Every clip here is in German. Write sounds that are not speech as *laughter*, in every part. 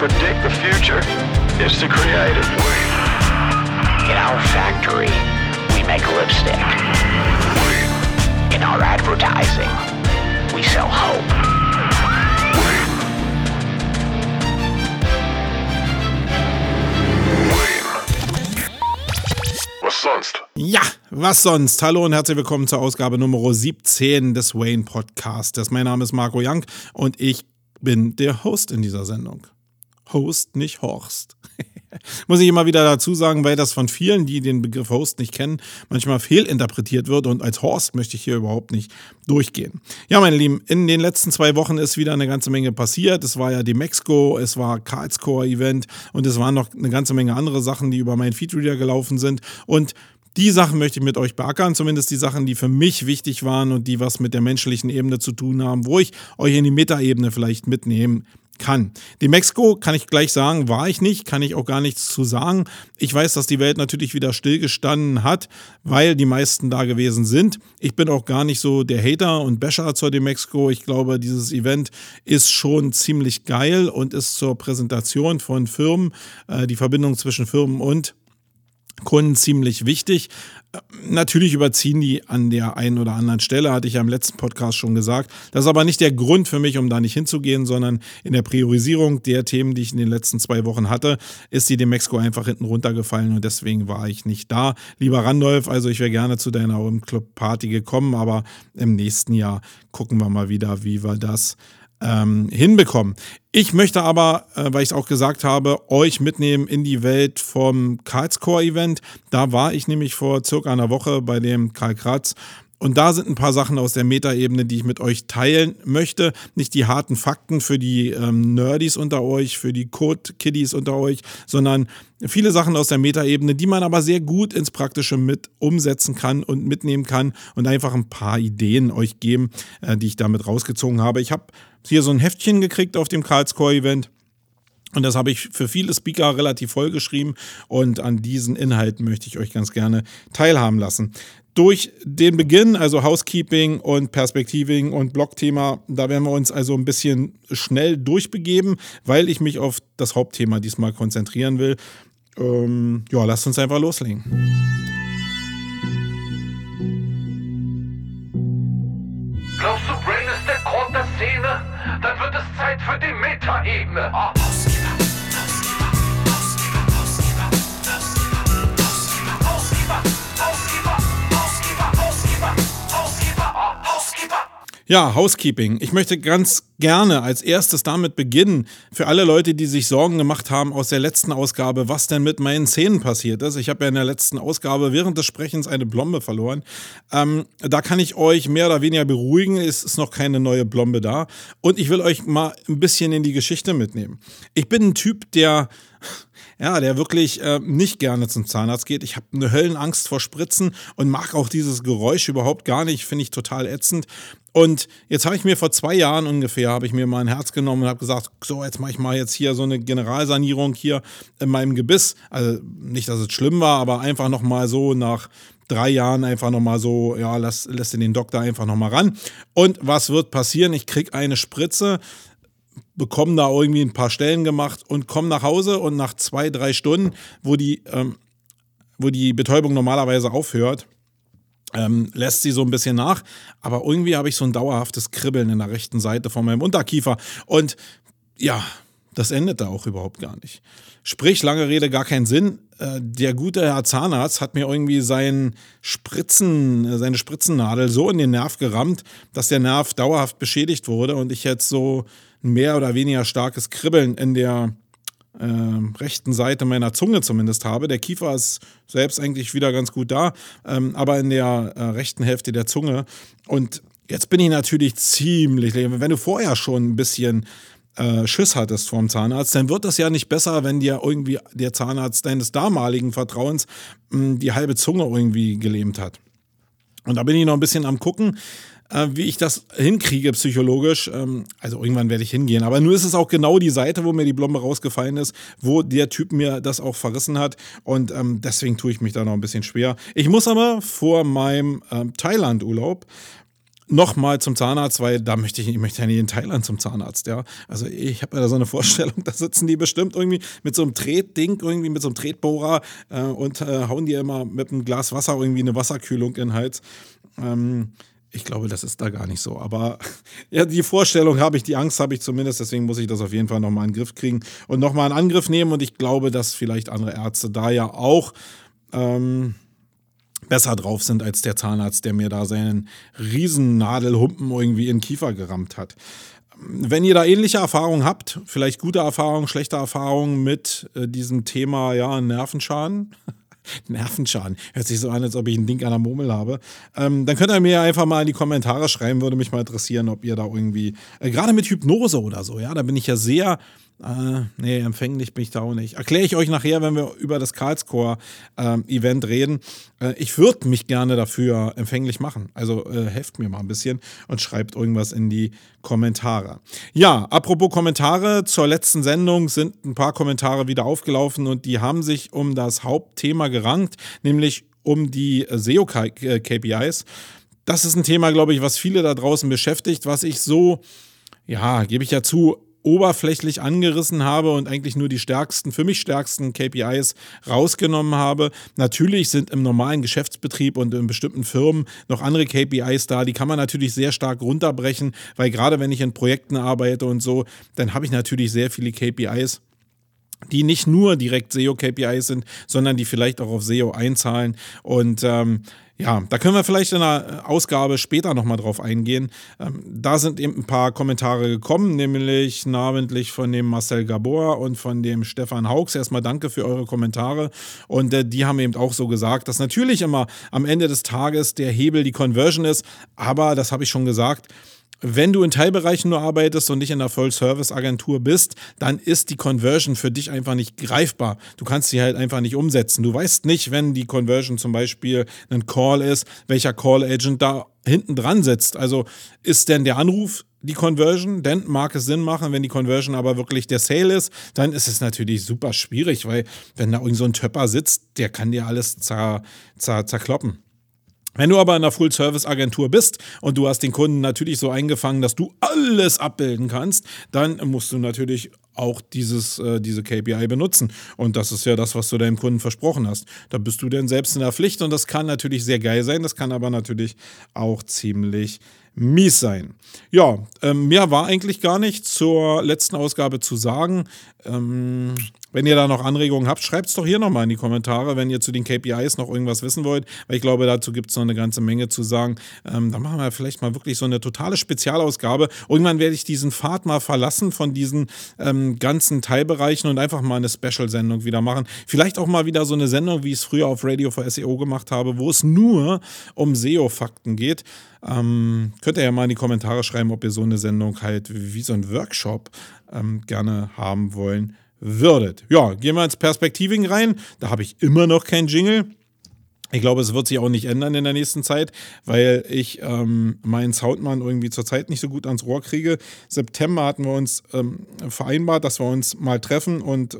predict the future is to create it. In our factory, we make lipstick. In our advertising, we sell hope. Was sonst? Ja, was sonst? Hallo und herzlich willkommen zur Ausgabe Nummer 17 des Wayne Podcasts. Mein Name ist Marco Young und ich bin der Host in dieser Sendung. Host, nicht Horst. *laughs* Muss ich immer wieder dazu sagen, weil das von vielen, die den Begriff Host nicht kennen, manchmal fehlinterpretiert wird und als Horst möchte ich hier überhaupt nicht durchgehen. Ja, meine Lieben, in den letzten zwei Wochen ist wieder eine ganze Menge passiert. Es war ja die Mexiko, es war Karlscore Event und es waren noch eine ganze Menge andere Sachen, die über meinen Feedreader gelaufen sind und die Sachen möchte ich mit euch beackern, zumindest die Sachen, die für mich wichtig waren und die was mit der menschlichen Ebene zu tun haben, wo ich euch in die Metaebene vielleicht mitnehmen kann. Die Mexiko, kann ich gleich sagen, war ich nicht, kann ich auch gar nichts zu sagen. Ich weiß, dass die Welt natürlich wieder stillgestanden hat, weil die meisten da gewesen sind. Ich bin auch gar nicht so der Hater und Basher zur Demexco. Ich glaube, dieses Event ist schon ziemlich geil und ist zur Präsentation von Firmen, äh, die Verbindung zwischen Firmen und Kunden ziemlich wichtig. Natürlich überziehen die an der einen oder anderen Stelle, hatte ich ja im letzten Podcast schon gesagt. Das ist aber nicht der Grund für mich, um da nicht hinzugehen, sondern in der Priorisierung der Themen, die ich in den letzten zwei Wochen hatte, ist die Demexco einfach hinten runtergefallen und deswegen war ich nicht da. Lieber Randolph, also ich wäre gerne zu deiner Club Party gekommen, aber im nächsten Jahr gucken wir mal wieder, wie wir das ähm, hinbekommen. Ich möchte aber, äh, weil ich es auch gesagt habe, euch mitnehmen in die Welt vom Karlscore-Event. Da war ich nämlich vor circa einer Woche bei dem Karl Kratz und da sind ein paar Sachen aus der Metaebene, die ich mit euch teilen möchte. Nicht die harten Fakten für die ähm, Nerdies unter euch, für die Code-Kiddies unter euch, sondern viele Sachen aus der Metaebene, die man aber sehr gut ins Praktische mit umsetzen kann und mitnehmen kann und einfach ein paar Ideen euch geben, äh, die ich damit rausgezogen habe. Ich habe hier so ein Heftchen gekriegt auf dem Karlscore-Event. Und das habe ich für viele Speaker relativ voll geschrieben und an diesen Inhalten möchte ich euch ganz gerne teilhaben lassen durch den Beginn, also Housekeeping und Perspektiving und Blogthema, da werden wir uns also ein bisschen schnell durchbegeben, weil ich mich auf das Hauptthema diesmal konzentrieren will. Ähm, ja, lasst uns einfach loslegen. Glaubst du, Brain ist der Grund der Szene? Dann wird es Zeit für die Metaebene. Oh. Ja, Housekeeping. Ich möchte ganz gerne als erstes damit beginnen, für alle Leute, die sich Sorgen gemacht haben aus der letzten Ausgabe, was denn mit meinen Zähnen passiert ist. Ich habe ja in der letzten Ausgabe während des Sprechens eine Blombe verloren. Ähm, da kann ich euch mehr oder weniger beruhigen. Es ist noch keine neue Blombe da. Und ich will euch mal ein bisschen in die Geschichte mitnehmen. Ich bin ein Typ, der ja, der wirklich äh, nicht gerne zum Zahnarzt geht. Ich habe eine Höllenangst vor Spritzen und mag auch dieses Geräusch überhaupt gar nicht, finde ich total ätzend. Und jetzt habe ich mir vor zwei Jahren ungefähr, habe ich mir mal ein Herz genommen und habe gesagt, so, jetzt mache ich mal jetzt hier so eine Generalsanierung hier in meinem Gebiss. Also nicht, dass es schlimm war, aber einfach nochmal so nach drei Jahren einfach nochmal so, ja, lass, lass den Doktor einfach nochmal ran. Und was wird passieren? Ich kriege eine Spritze, bekomme da irgendwie ein paar Stellen gemacht und komme nach Hause und nach zwei, drei Stunden, wo die, ähm, wo die Betäubung normalerweise aufhört, ähm, lässt sie so ein bisschen nach, aber irgendwie habe ich so ein dauerhaftes Kribbeln in der rechten Seite von meinem Unterkiefer. Und ja, das endet da auch überhaupt gar nicht. Sprich, lange Rede, gar keinen Sinn. Äh, der gute Herr Zahnarzt hat mir irgendwie seinen Spritzen, seine Spritzennadel so in den Nerv gerammt, dass der Nerv dauerhaft beschädigt wurde und ich jetzt so mehr oder weniger starkes Kribbeln in der äh, rechten Seite meiner Zunge zumindest habe. Der Kiefer ist selbst eigentlich wieder ganz gut da, ähm, aber in der äh, rechten Hälfte der Zunge. Und jetzt bin ich natürlich ziemlich, wenn du vorher schon ein bisschen äh, Schiss hattest vom Zahnarzt, dann wird das ja nicht besser, wenn dir irgendwie der Zahnarzt deines damaligen Vertrauens hm, die halbe Zunge irgendwie gelähmt hat. Und da bin ich noch ein bisschen am gucken äh, wie ich das hinkriege psychologisch. Ähm, also irgendwann werde ich hingehen. Aber nur ist es auch genau die Seite, wo mir die Blombe rausgefallen ist, wo der Typ mir das auch verrissen hat. Und ähm, deswegen tue ich mich da noch ein bisschen schwer. Ich muss aber vor meinem ähm, Thailand-Urlaub nochmal zum Zahnarzt, weil da möchte ich, ich möchte ja nicht in Thailand zum Zahnarzt, ja. Also ich habe ja da so eine Vorstellung, *laughs* da sitzen die bestimmt irgendwie mit so einem Tretding, irgendwie mit so einem Tretbohrer äh, und äh, hauen dir immer mit einem Glas Wasser irgendwie eine Wasserkühlung in den Hals. Ähm, ich glaube, das ist da gar nicht so. Aber *laughs* ja, die Vorstellung habe ich, die Angst habe ich zumindest. Deswegen muss ich das auf jeden Fall nochmal in den Griff kriegen und nochmal einen Angriff nehmen. Und ich glaube, dass vielleicht andere Ärzte da ja auch ähm, besser drauf sind als der Zahnarzt, der mir da seinen Riesennadelhumpen irgendwie in den Kiefer gerammt hat. Wenn ihr da ähnliche Erfahrungen habt, vielleicht gute Erfahrungen, schlechte Erfahrungen mit äh, diesem Thema, ja, Nervenschaden, *laughs* Nervenschaden. Hört sich so an, als ob ich ein Ding an der Murmel habe. Ähm, dann könnt ihr mir einfach mal in die Kommentare schreiben, würde mich mal interessieren, ob ihr da irgendwie, äh, gerade mit Hypnose oder so, ja, da bin ich ja sehr äh, nee, empfänglich bin ich da auch nicht. Erkläre ich euch nachher, wenn wir über das Karlscore-Event ähm, reden. Äh, ich würde mich gerne dafür empfänglich machen. Also äh, helft mir mal ein bisschen und schreibt irgendwas in die Kommentare. Ja, apropos Kommentare, zur letzten Sendung sind ein paar Kommentare wieder aufgelaufen und die haben sich um das Hauptthema gerankt, nämlich um die SEO-KPIs. Das ist ein Thema, glaube ich, was viele da draußen beschäftigt, was ich so, ja, gebe ich ja zu, oberflächlich angerissen habe und eigentlich nur die stärksten, für mich stärksten KPIs rausgenommen habe. Natürlich sind im normalen Geschäftsbetrieb und in bestimmten Firmen noch andere KPIs da, die kann man natürlich sehr stark runterbrechen, weil gerade wenn ich in Projekten arbeite und so, dann habe ich natürlich sehr viele KPIs die nicht nur direkt SEO-KPIs sind, sondern die vielleicht auch auf SEO einzahlen. Und ähm, ja, da können wir vielleicht in einer Ausgabe später nochmal drauf eingehen. Ähm, da sind eben ein paar Kommentare gekommen, nämlich namentlich von dem Marcel Gabor und von dem Stefan Hauks. Erstmal danke für eure Kommentare. Und äh, die haben eben auch so gesagt, dass natürlich immer am Ende des Tages der Hebel die Conversion ist. Aber das habe ich schon gesagt wenn du in Teilbereichen nur arbeitest und nicht in einer Voll-Service-Agentur bist, dann ist die Conversion für dich einfach nicht greifbar. Du kannst sie halt einfach nicht umsetzen. Du weißt nicht, wenn die Conversion zum Beispiel ein Call ist, welcher Call-Agent da hinten dran sitzt. Also ist denn der Anruf die Conversion, dann mag es Sinn machen, wenn die Conversion aber wirklich der Sale ist, dann ist es natürlich super schwierig, weil wenn da irgend so ein Töpper sitzt, der kann dir alles zer, zer, zerkloppen. Wenn du aber in einer Full-Service-Agentur bist und du hast den Kunden natürlich so eingefangen, dass du alles abbilden kannst, dann musst du natürlich auch dieses, äh, diese KPI benutzen. Und das ist ja das, was du deinem Kunden versprochen hast. Da bist du denn selbst in der Pflicht und das kann natürlich sehr geil sein, das kann aber natürlich auch ziemlich mies sein. Ja, ähm, mehr war eigentlich gar nicht zur letzten Ausgabe zu sagen. Ähm, wenn ihr da noch Anregungen habt, schreibt es doch hier nochmal in die Kommentare, wenn ihr zu den KPIs noch irgendwas wissen wollt, weil ich glaube, dazu gibt es noch eine ganze Menge zu sagen. Ähm, da machen wir vielleicht mal wirklich so eine totale Spezialausgabe. Irgendwann werde ich diesen Pfad mal verlassen von diesen ähm, ganzen Teilbereichen und einfach mal eine Special-Sendung wieder machen. Vielleicht auch mal wieder so eine Sendung, wie ich es früher auf Radio for SEO gemacht habe, wo es nur um SEO-Fakten geht. Ähm, könnt ihr ja mal in die Kommentare schreiben, ob ihr so eine Sendung halt wie so ein Workshop ähm, gerne haben wollen würdet. Ja, gehen wir ins Perspektiving rein. Da habe ich immer noch kein Jingle. Ich glaube, es wird sich auch nicht ändern in der nächsten Zeit, weil ich ähm, meinen Soundmann irgendwie zurzeit nicht so gut ans Rohr kriege. September hatten wir uns ähm, vereinbart, dass wir uns mal treffen und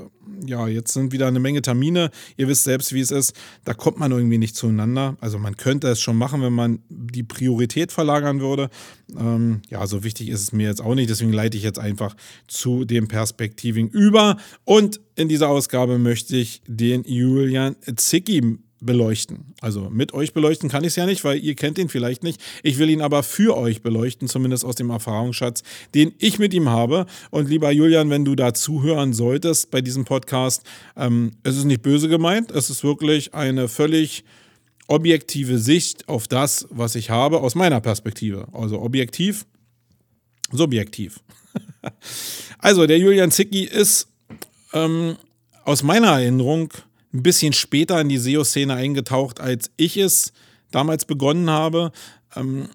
ja, jetzt sind wieder eine Menge Termine. Ihr wisst selbst, wie es ist. Da kommt man irgendwie nicht zueinander. Also man könnte es schon machen, wenn man die Priorität verlagern würde. Ähm, ja, so wichtig ist es mir jetzt auch nicht. Deswegen leite ich jetzt einfach zu dem Perspektiving über. Und in dieser Ausgabe möchte ich den Julian Zicki beleuchten. Also mit euch beleuchten kann ich es ja nicht, weil ihr kennt ihn vielleicht nicht. Ich will ihn aber für euch beleuchten, zumindest aus dem Erfahrungsschatz, den ich mit ihm habe. Und lieber Julian, wenn du da zuhören solltest bei diesem Podcast, ähm, es ist nicht böse gemeint, es ist wirklich eine völlig objektive Sicht auf das, was ich habe, aus meiner Perspektive. Also objektiv, subjektiv. *laughs* also der Julian Zicki ist ähm, aus meiner Erinnerung ein bisschen später in die SEO-Szene eingetaucht, als ich es damals begonnen habe. Ähm,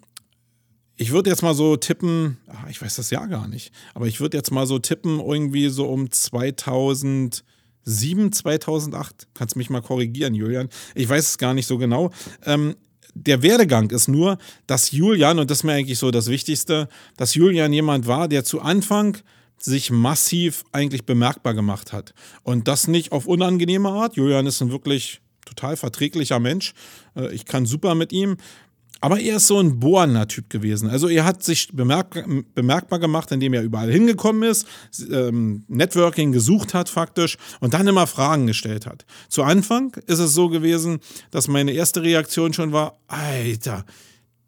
ich würde jetzt mal so tippen, ach, ich weiß das Jahr gar nicht, aber ich würde jetzt mal so tippen, irgendwie so um 2007, 2008. Kannst mich mal korrigieren, Julian. Ich weiß es gar nicht so genau. Ähm, der Werdegang ist nur, dass Julian, und das ist mir eigentlich so das Wichtigste, dass Julian jemand war, der zu Anfang sich massiv eigentlich bemerkbar gemacht hat. Und das nicht auf unangenehme Art. Julian ist ein wirklich total verträglicher Mensch. Äh, ich kann super mit ihm. aber er ist so ein bohrender Typ gewesen. Also er hat sich bemerk bemerkbar gemacht, indem er überall hingekommen ist, ähm, Networking gesucht hat faktisch und dann immer Fragen gestellt hat. Zu Anfang ist es so gewesen, dass meine erste Reaktion schon war, Alter,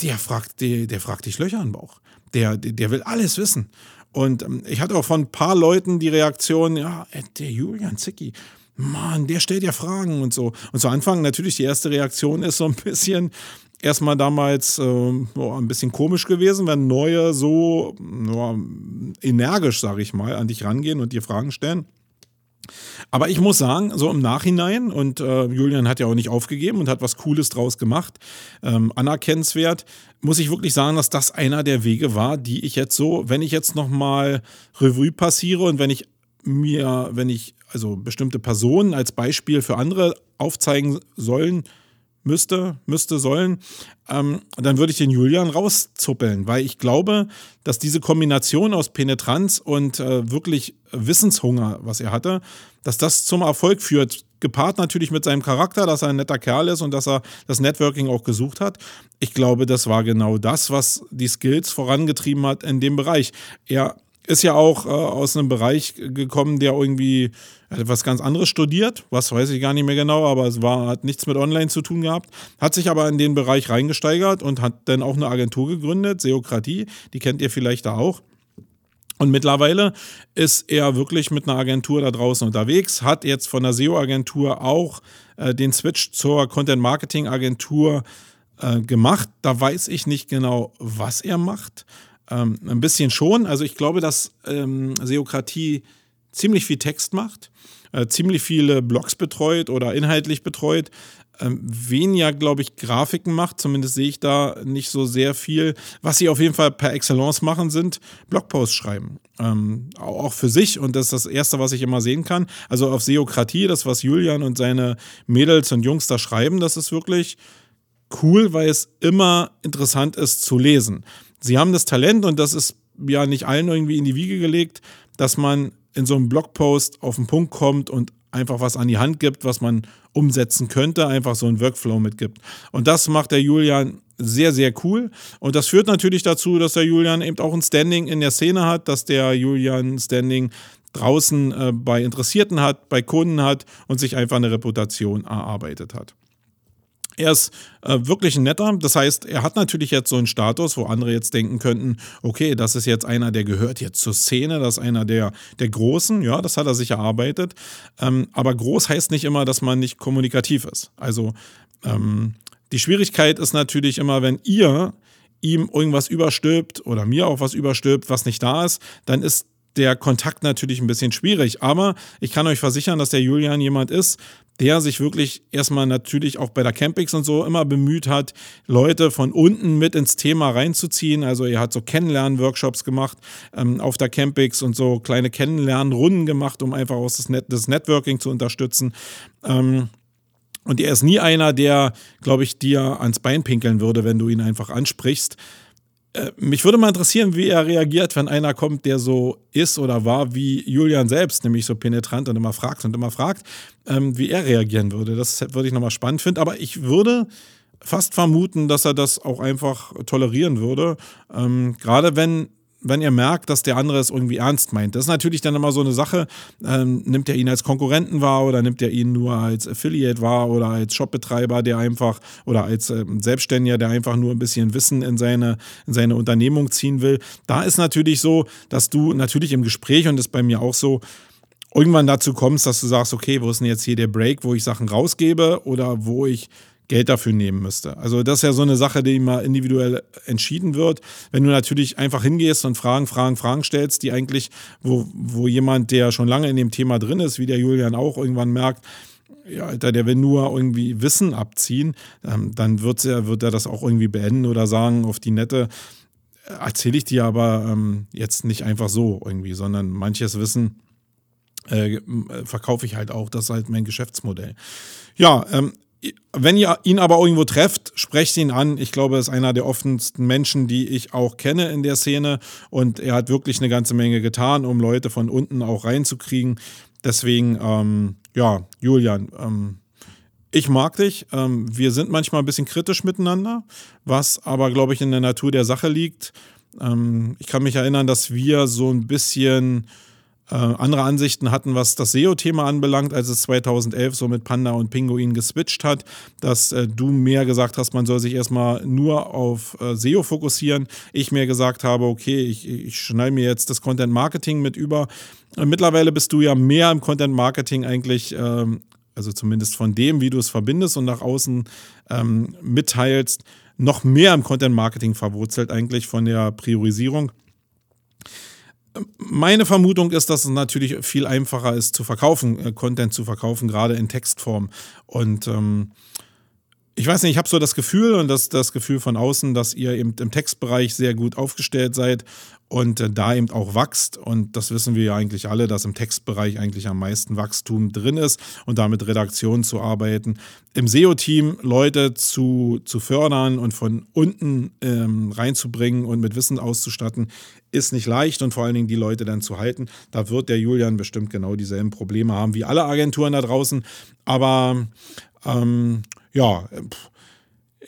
der fragt, der, der fragt dich Löcher im Bauch. Der, der, der will alles wissen. Und ähm, ich hatte auch von ein paar Leuten die Reaktion, ja, äh, der Julian Zicki, Mann, der stellt ja Fragen und so. Und zu Anfang natürlich die erste Reaktion ist so ein bisschen, erstmal damals äh, ein bisschen komisch gewesen, wenn Neue so ja, energisch, sage ich mal, an dich rangehen und dir Fragen stellen. Aber ich muss sagen, so im Nachhinein, und äh, Julian hat ja auch nicht aufgegeben und hat was Cooles draus gemacht, ähm, anerkennenswert, muss ich wirklich sagen, dass das einer der Wege war, die ich jetzt so, wenn ich jetzt nochmal Revue passiere und wenn ich mir, wenn ich also bestimmte Personen als Beispiel für andere aufzeigen sollen, müsste, müsste, sollen, ähm, dann würde ich den Julian rauszuppeln, weil ich glaube, dass diese Kombination aus Penetranz und äh, wirklich Wissenshunger, was er hatte, dass das zum Erfolg führt. Gepaart natürlich mit seinem Charakter, dass er ein netter Kerl ist und dass er das Networking auch gesucht hat. Ich glaube, das war genau das, was die Skills vorangetrieben hat in dem Bereich. Er ist ja auch äh, aus einem Bereich gekommen, der irgendwie etwas ganz anderes studiert, was weiß ich gar nicht mehr genau, aber es war, hat nichts mit Online zu tun gehabt, hat sich aber in den Bereich reingesteigert und hat dann auch eine Agentur gegründet, Seokratie, die kennt ihr vielleicht da auch. Und mittlerweile ist er wirklich mit einer Agentur da draußen unterwegs, hat jetzt von der SEO-Agentur auch äh, den Switch zur Content-Marketing-Agentur äh, gemacht. Da weiß ich nicht genau, was er macht. Ähm, ein bisschen schon. Also ich glaube, dass ähm, Seokratie ziemlich viel Text macht, äh, ziemlich viele Blogs betreut oder inhaltlich betreut. Ähm, weniger, glaube ich, Grafiken macht. Zumindest sehe ich da nicht so sehr viel. Was sie auf jeden Fall per Excellence machen, sind Blogposts schreiben. Ähm, auch für sich. Und das ist das Erste, was ich immer sehen kann. Also auf Seokratie, das, was Julian und seine Mädels und Jungs da schreiben, das ist wirklich cool, weil es immer interessant ist zu lesen sie haben das Talent und das ist ja nicht allen irgendwie in die Wiege gelegt, dass man in so einem Blogpost auf den Punkt kommt und einfach was an die Hand gibt, was man umsetzen könnte, einfach so einen Workflow mitgibt. Und das macht der Julian sehr, sehr cool. Und das führt natürlich dazu, dass der Julian eben auch ein Standing in der Szene hat, dass der Julian Standing draußen äh, bei Interessierten hat, bei Kunden hat und sich einfach eine Reputation erarbeitet hat. Er ist äh, wirklich ein netter. Das heißt, er hat natürlich jetzt so einen Status, wo andere jetzt denken könnten, okay, das ist jetzt einer, der gehört jetzt zur Szene, das ist einer der, der Großen. Ja, das hat er sich erarbeitet. Ähm, aber groß heißt nicht immer, dass man nicht kommunikativ ist. Also ähm, die Schwierigkeit ist natürlich immer, wenn ihr ihm irgendwas überstülpt oder mir auch was überstülpt, was nicht da ist, dann ist der Kontakt natürlich ein bisschen schwierig. Aber ich kann euch versichern, dass der Julian jemand ist, der sich wirklich erstmal natürlich auch bei der Campix und so immer bemüht hat, Leute von unten mit ins Thema reinzuziehen. Also er hat so Kennenlernen-Workshops gemacht ähm, auf der Campix und so kleine Kennenlernrunden gemacht, um einfach auch das, Net das Networking zu unterstützen. Ähm, und er ist nie einer, der, glaube ich, dir ans Bein pinkeln würde, wenn du ihn einfach ansprichst. Äh, mich würde mal interessieren, wie er reagiert, wenn einer kommt, der so ist oder war wie Julian selbst, nämlich so penetrant und immer fragt und immer fragt, ähm, wie er reagieren würde. Das würde ich nochmal spannend finden. Aber ich würde fast vermuten, dass er das auch einfach tolerieren würde. Ähm, gerade wenn wenn ihr merkt, dass der andere es irgendwie ernst meint. Das ist natürlich dann immer so eine Sache. Ähm, nimmt er ihn als Konkurrenten wahr oder nimmt er ihn nur als Affiliate wahr oder als Shopbetreiber, der einfach oder als ähm, Selbstständiger, der einfach nur ein bisschen Wissen in seine, in seine Unternehmung ziehen will. Da ist natürlich so, dass du natürlich im Gespräch und das ist bei mir auch so, irgendwann dazu kommst, dass du sagst, okay, wo ist denn jetzt hier der Break, wo ich Sachen rausgebe oder wo ich Geld dafür nehmen müsste. Also das ist ja so eine Sache, die immer individuell entschieden wird. Wenn du natürlich einfach hingehst und Fragen, Fragen, Fragen stellst, die eigentlich, wo, wo jemand, der schon lange in dem Thema drin ist, wie der Julian auch irgendwann merkt, ja, Alter, der will nur irgendwie Wissen abziehen, ähm, dann wird er, wird er das auch irgendwie beenden oder sagen, auf die nette, äh, erzähle ich dir aber ähm, jetzt nicht einfach so irgendwie, sondern manches Wissen äh, verkaufe ich halt auch. Das ist halt mein Geschäftsmodell. Ja, ähm, wenn ihr ihn aber irgendwo trefft, sprecht ihn an. Ich glaube, er ist einer der offensten Menschen, die ich auch kenne in der Szene. Und er hat wirklich eine ganze Menge getan, um Leute von unten auch reinzukriegen. Deswegen, ähm, ja, Julian, ähm, ich mag dich. Ähm, wir sind manchmal ein bisschen kritisch miteinander, was aber, glaube ich, in der Natur der Sache liegt. Ähm, ich kann mich erinnern, dass wir so ein bisschen äh, andere Ansichten hatten, was das SEO-Thema anbelangt, als es 2011 so mit Panda und Pinguin geswitcht hat, dass äh, du mehr gesagt hast, man soll sich erstmal nur auf äh, SEO fokussieren. Ich mir gesagt habe, okay, ich, ich schneide mir jetzt das Content Marketing mit über. Mittlerweile bist du ja mehr im Content Marketing eigentlich ähm, also zumindest von dem, wie du es verbindest und nach außen ähm, mitteilst, noch mehr im Content Marketing verwurzelt eigentlich von der Priorisierung. Meine Vermutung ist, dass es natürlich viel einfacher ist zu verkaufen, äh, Content zu verkaufen, gerade in Textform. Und ähm, ich weiß nicht, ich habe so das Gefühl und das, das Gefühl von außen, dass ihr eben im Textbereich sehr gut aufgestellt seid und äh, da eben auch wächst. Und das wissen wir ja eigentlich alle, dass im Textbereich eigentlich am meisten Wachstum drin ist und damit Redaktion zu arbeiten. Im SEO-Team Leute zu, zu fördern und von unten ähm, reinzubringen und mit Wissen auszustatten, ist nicht leicht und vor allen Dingen die Leute dann zu halten. Da wird der Julian bestimmt genau dieselben Probleme haben wie alle Agenturen da draußen. Aber ähm, ja,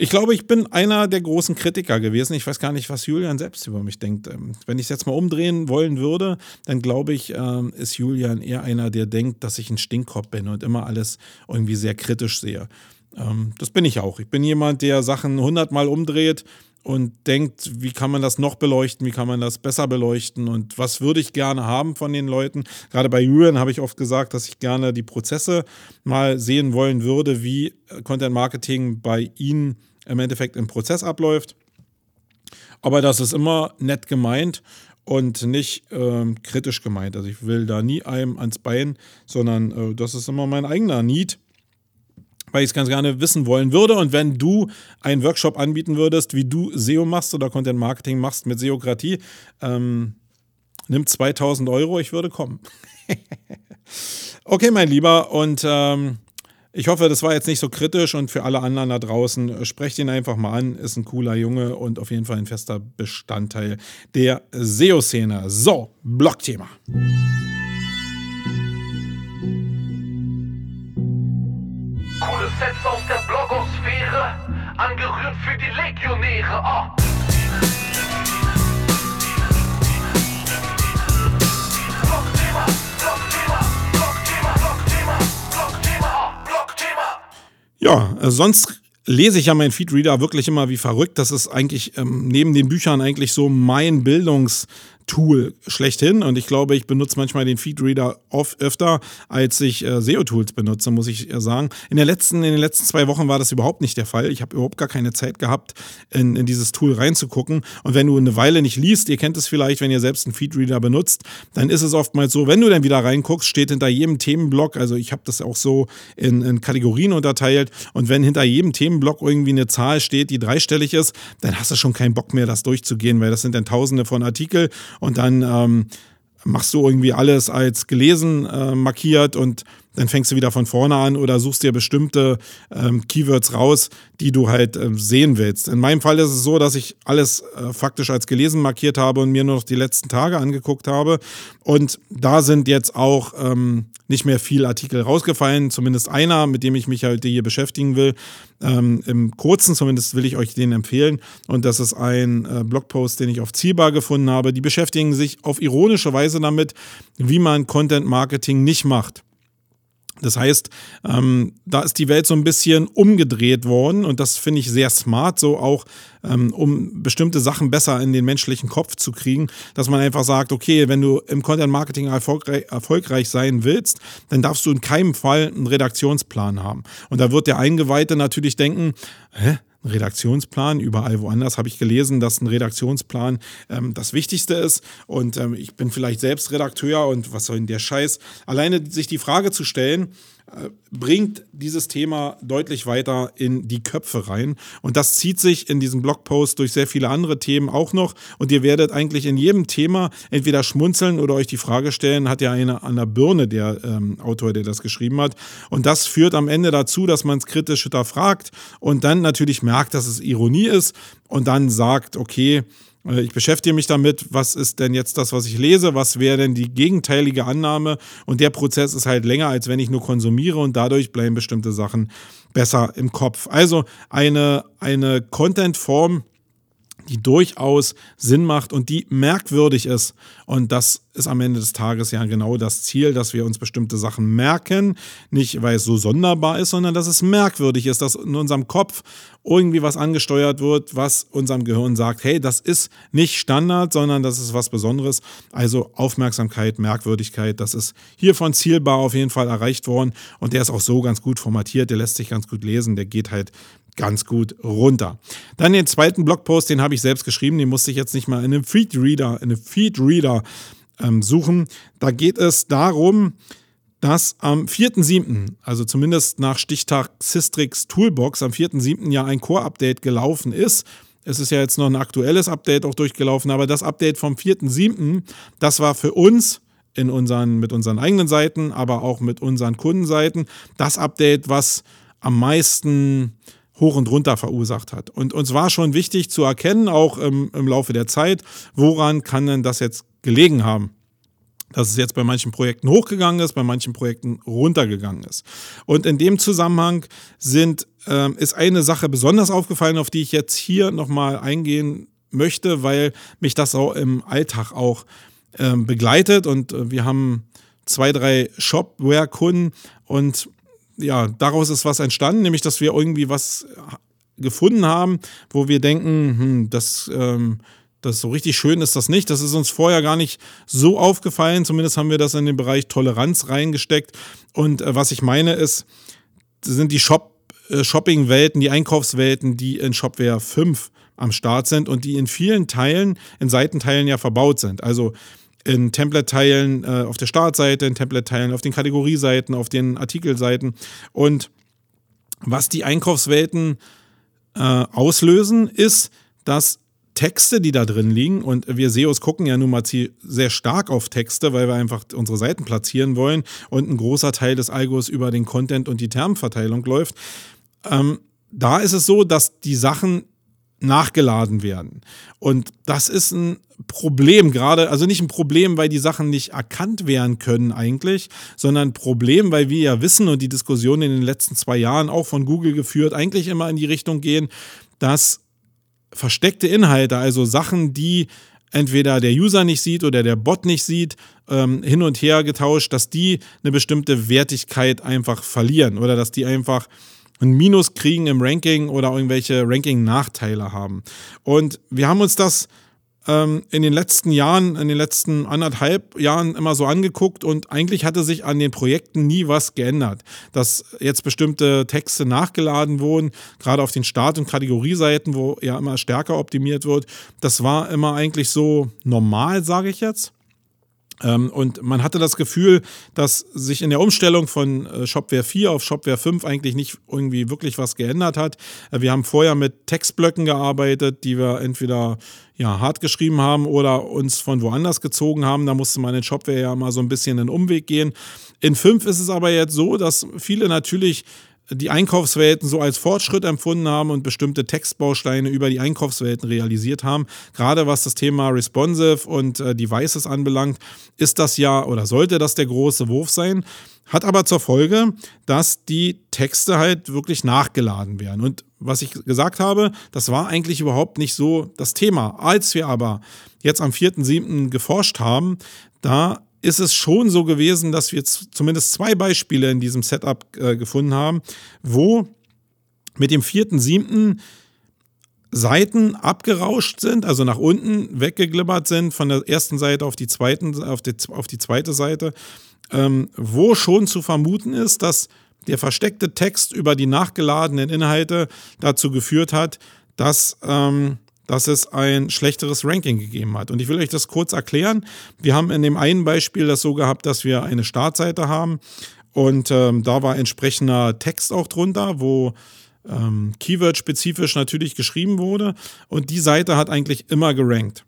ich glaube, ich bin einer der großen Kritiker gewesen. Ich weiß gar nicht, was Julian selbst über mich denkt. Ähm, wenn ich es jetzt mal umdrehen wollen würde, dann glaube ich, ähm, ist Julian eher einer, der denkt, dass ich ein Stinkkopf bin und immer alles irgendwie sehr kritisch sehe. Ähm, das bin ich auch. Ich bin jemand, der Sachen hundertmal umdreht und denkt, wie kann man das noch beleuchten, wie kann man das besser beleuchten und was würde ich gerne haben von den Leuten. Gerade bei Julian habe ich oft gesagt, dass ich gerne die Prozesse mal sehen wollen würde, wie äh, Content Marketing bei Ihnen im Endeffekt im Prozess abläuft. Aber das ist immer nett gemeint und nicht ähm, kritisch gemeint. Also ich will da nie einem ans Bein, sondern äh, das ist immer mein eigener Need weil ich es ganz gerne wissen wollen würde. Und wenn du einen Workshop anbieten würdest, wie du SEO machst oder Content Marketing machst mit Seokratie, ähm, nimm 2000 Euro, ich würde kommen. *laughs* okay, mein Lieber, und ähm, ich hoffe, das war jetzt nicht so kritisch und für alle anderen da draußen, äh, sprecht ihn einfach mal an, ist ein cooler Junge und auf jeden Fall ein fester Bestandteil der SEO-Szene. So, Blogthema. Coole Sets aus der Blogosphäre, angerührt für die Legionäre. Oh. Ja, äh, sonst lese ich ja meinen Feedreader wirklich immer wie verrückt. Das ist eigentlich ähm, neben den Büchern eigentlich so mein Bildungs- Tool schlechthin. Und ich glaube, ich benutze manchmal den Feedreader oft öfter, als ich äh, SEO-Tools benutze, muss ich äh, sagen. In, der letzten, in den letzten zwei Wochen war das überhaupt nicht der Fall. Ich habe überhaupt gar keine Zeit gehabt, in, in dieses Tool reinzugucken. Und wenn du eine Weile nicht liest, ihr kennt es vielleicht, wenn ihr selbst einen Feedreader benutzt, dann ist es oftmals so, wenn du dann wieder reinguckst, steht hinter jedem Themenblock, also ich habe das auch so in, in Kategorien unterteilt. Und wenn hinter jedem Themenblock irgendwie eine Zahl steht, die dreistellig ist, dann hast du schon keinen Bock mehr, das durchzugehen, weil das sind dann tausende von Artikel und dann ähm, machst du irgendwie alles als gelesen äh, markiert und dann fängst du wieder von vorne an oder suchst dir bestimmte ähm, Keywords raus, die du halt äh, sehen willst. In meinem Fall ist es so, dass ich alles äh, faktisch als gelesen markiert habe und mir nur noch die letzten Tage angeguckt habe. Und da sind jetzt auch ähm, nicht mehr viel Artikel rausgefallen, zumindest einer, mit dem ich mich halt hier beschäftigen will. Ähm, Im kurzen zumindest will ich euch den empfehlen. Und das ist ein äh, Blogpost, den ich auf Zielbar gefunden habe. Die beschäftigen sich auf ironische Weise damit, wie man Content Marketing nicht macht. Das heißt, ähm, da ist die Welt so ein bisschen umgedreht worden und das finde ich sehr smart, so auch ähm, um bestimmte Sachen besser in den menschlichen Kopf zu kriegen, dass man einfach sagt, okay, wenn du im Content Marketing erfolgreich, erfolgreich sein willst, dann darfst du in keinem Fall einen Redaktionsplan haben. Und da wird der Eingeweihte natürlich denken, hä? Ein Redaktionsplan. Überall woanders habe ich gelesen, dass ein Redaktionsplan ähm, das Wichtigste ist. Und ähm, ich bin vielleicht selbst Redakteur und was soll denn der Scheiß? Alleine sich die Frage zu stellen, bringt dieses Thema deutlich weiter in die Köpfe rein. Und das zieht sich in diesem Blogpost durch sehr viele andere Themen auch noch. Und ihr werdet eigentlich in jedem Thema entweder schmunzeln oder euch die Frage stellen, hat ja einer an der Birne, der ähm, Autor, der das geschrieben hat. Und das führt am Ende dazu, dass man es kritisch hinterfragt und dann natürlich merkt, dass es Ironie ist und dann sagt, okay, Ich beschäftige mich damit, was ist denn jetzt das, was ich lese, was wäre denn die gegenteilige Annahme und der Prozess ist halt länger, als wenn ich nur konsumiere und dadurch bleiben bestimmte Sachen besser im Kopf. Also eine, eine Content-Form, die durchaus Sinn macht und die merkwürdig ist. Und das ist am Ende des Tages ja genau das Ziel, dass wir uns bestimmte Sachen merken. Nicht, weil es so sonderbar ist, sondern dass es merkwürdig ist, dass in unserem Kopf irgendwie was angesteuert wird, was unserem Gehirn sagt, hey, das ist nicht Standard, sondern das ist was Besonderes. Also Aufmerksamkeit, Merkwürdigkeit, das ist hier von Zielbar auf jeden Fall erreicht worden. Und der ist auch so ganz gut formatiert, der lässt sich ganz gut lesen, der geht halt ganz gut runter. Dann den zweiten Blogpost, den habe ich selbst geschrieben, den musste ich jetzt nicht mal in einem Feedreader, in einem Feedreader ähm, suchen. Da geht es darum, dass am 4.7., also zumindest nach Stichtag Systrix Toolbox, am 4.7. ja ein Core-Update gelaufen ist. Es ist ja jetzt noch ein aktuelles Update auch durchgelaufen, aber das Update vom 4.7., das war für uns in unseren, mit unseren eigenen Seiten, aber auch mit unseren Kundenseiten das Update, was am meisten hoch und runter verursacht hat. Und uns war schon wichtig zu erkennen, auch im, im Laufe der Zeit, woran kann denn das jetzt gelegen haben dass es jetzt bei manchen Projekten hochgegangen ist, bei manchen Projekten runtergegangen ist. Und in dem Zusammenhang sind, ähm, ist eine Sache besonders aufgefallen, auf die ich jetzt hier nochmal eingehen möchte, weil mich das auch im Alltag auch ähm, begleitet. Und äh, wir haben zwei, drei Shopware-Kunden und ja, daraus ist was entstanden, nämlich dass wir irgendwie was gefunden haben, wo wir denken, hm, das, ähm, das so richtig schön ist das nicht. Das ist uns vorher gar nicht so aufgefallen. Zumindest haben wir das in den Bereich Toleranz reingesteckt. Und äh, was ich meine ist, sind die Shop, äh, Shopping-Welten, die Einkaufswelten, die in Shopware 5 am Start sind und die in vielen Teilen, in Seitenteilen ja verbaut sind. Also in Template-Teilen äh, auf der Startseite, in Template-Teilen auf den Kategorieseiten, auf den Artikelseiten. Und was die Einkaufswelten äh, auslösen, ist, dass Texte, die da drin liegen, und wir SEOs gucken ja nun mal sehr stark auf Texte, weil wir einfach unsere Seiten platzieren wollen und ein großer Teil des Algos über den Content und die Termverteilung läuft. Ähm, da ist es so, dass die Sachen nachgeladen werden. Und das ist ein Problem, gerade, also nicht ein Problem, weil die Sachen nicht erkannt werden können eigentlich, sondern ein Problem, weil wir ja wissen und die Diskussion in den letzten zwei Jahren auch von Google geführt, eigentlich immer in die Richtung gehen, dass versteckte Inhalte, also Sachen, die entweder der User nicht sieht oder der Bot nicht sieht, ähm, hin und her getauscht, dass die eine bestimmte Wertigkeit einfach verlieren oder dass die einfach ein Minus kriegen im Ranking oder irgendwelche Ranking-Nachteile haben. Und wir haben uns das ähm, in den letzten Jahren, in den letzten anderthalb Jahren immer so angeguckt und eigentlich hatte sich an den Projekten nie was geändert. Dass jetzt bestimmte Texte nachgeladen wurden, gerade auf den Start- und Kategorieseiten, wo ja immer stärker optimiert wird, das war immer eigentlich so normal, sage ich jetzt. Ähm, und man hatte das Gefühl, dass sich in der Umstellung von äh, Shopware 4 auf Shopware 5 eigentlich nicht irgendwie wirklich was geändert hat. Äh, wir haben vorher mit Textblöcken gearbeitet, die wir entweder ja, hart geschrieben haben oder uns von woanders gezogen haben. Da musste man in Shopware ja mal so ein bisschen einen Umweg gehen. In 5 ist es aber jetzt so, dass viele natürlich die Einkaufswelten so als Fortschritt empfunden haben und bestimmte Textbausteine über die Einkaufswelten realisiert haben. Gerade was das Thema Responsive und äh, Devices anbelangt, ist das ja oder sollte das der große Wurf sein. Hat aber zur Folge, dass die Texte halt wirklich nachgeladen werden. Und was ich gesagt habe, das war eigentlich überhaupt nicht so das Thema. Als wir aber jetzt am 4.7. geforscht haben, da ist es schon so gewesen, dass wir zumindest zwei Beispiele in diesem Setup äh, gefunden haben, wo mit dem vierten, siebten Seiten abgerauscht sind, also nach unten weggeglibbert sind, von der ersten Seite auf die, zweiten, auf die, auf die zweite Seite, ähm, wo schon zu vermuten ist, dass der versteckte Text über die nachgeladenen Inhalte dazu geführt hat, dass ähm, dass es ein schlechteres Ranking gegeben hat. Und ich will euch das kurz erklären. Wir haben in dem einen Beispiel das so gehabt, dass wir eine Startseite haben und ähm, da war entsprechender Text auch drunter, wo ähm, Keyword-spezifisch natürlich geschrieben wurde und die Seite hat eigentlich immer gerankt.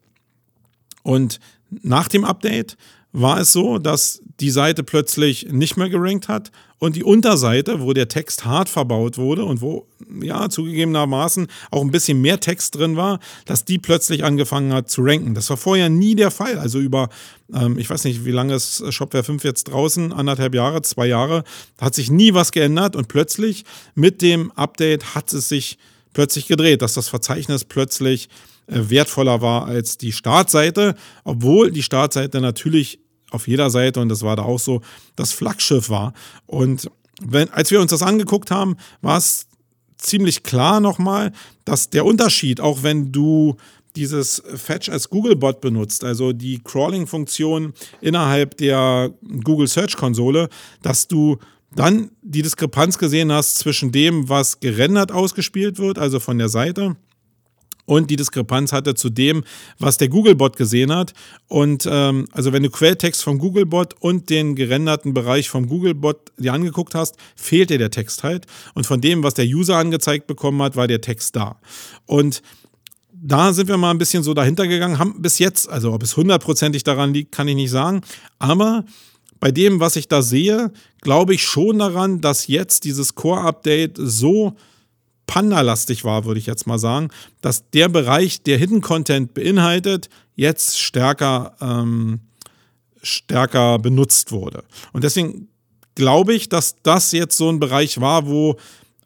Und nach dem Update war es so, dass die Seite plötzlich nicht mehr gerankt hat und die Unterseite, wo der Text hart verbaut wurde und wo ja zugegebenermaßen auch ein bisschen mehr Text drin war, dass die plötzlich angefangen hat zu ranken. Das war vorher nie der Fall. Also über, ähm, ich weiß nicht, wie lange ist Shopware 5 jetzt draußen, anderthalb Jahre, zwei Jahre, hat sich nie was geändert und plötzlich mit dem Update hat es sich plötzlich gedreht, dass das Verzeichnis plötzlich äh, wertvoller war als die Startseite, obwohl die Startseite natürlich auf jeder Seite, und das war da auch so, das Flaggschiff war. Und wenn, als wir uns das angeguckt haben, war es ziemlich klar nochmal, dass der Unterschied, auch wenn du dieses Fetch als Googlebot benutzt, also die Crawling-Funktion innerhalb der Google Search Konsole, dass du dann die Diskrepanz gesehen hast zwischen dem, was gerendert ausgespielt wird, also von der Seite, und die Diskrepanz hatte zu dem, was der Googlebot gesehen hat. Und ähm, also wenn du Quelltext vom Googlebot und den gerenderten Bereich vom Googlebot dir angeguckt hast, fehlt dir der Text halt. Und von dem, was der User angezeigt bekommen hat, war der Text da. Und da sind wir mal ein bisschen so dahinter gegangen, haben bis jetzt, also ob es hundertprozentig daran liegt, kann ich nicht sagen, aber bei dem, was ich da sehe, glaube ich schon daran, dass jetzt dieses Core-Update so Panda-lastig war, würde ich jetzt mal sagen, dass der Bereich, der Hidden Content beinhaltet, jetzt stärker, ähm, stärker benutzt wurde. Und deswegen glaube ich, dass das jetzt so ein Bereich war, wo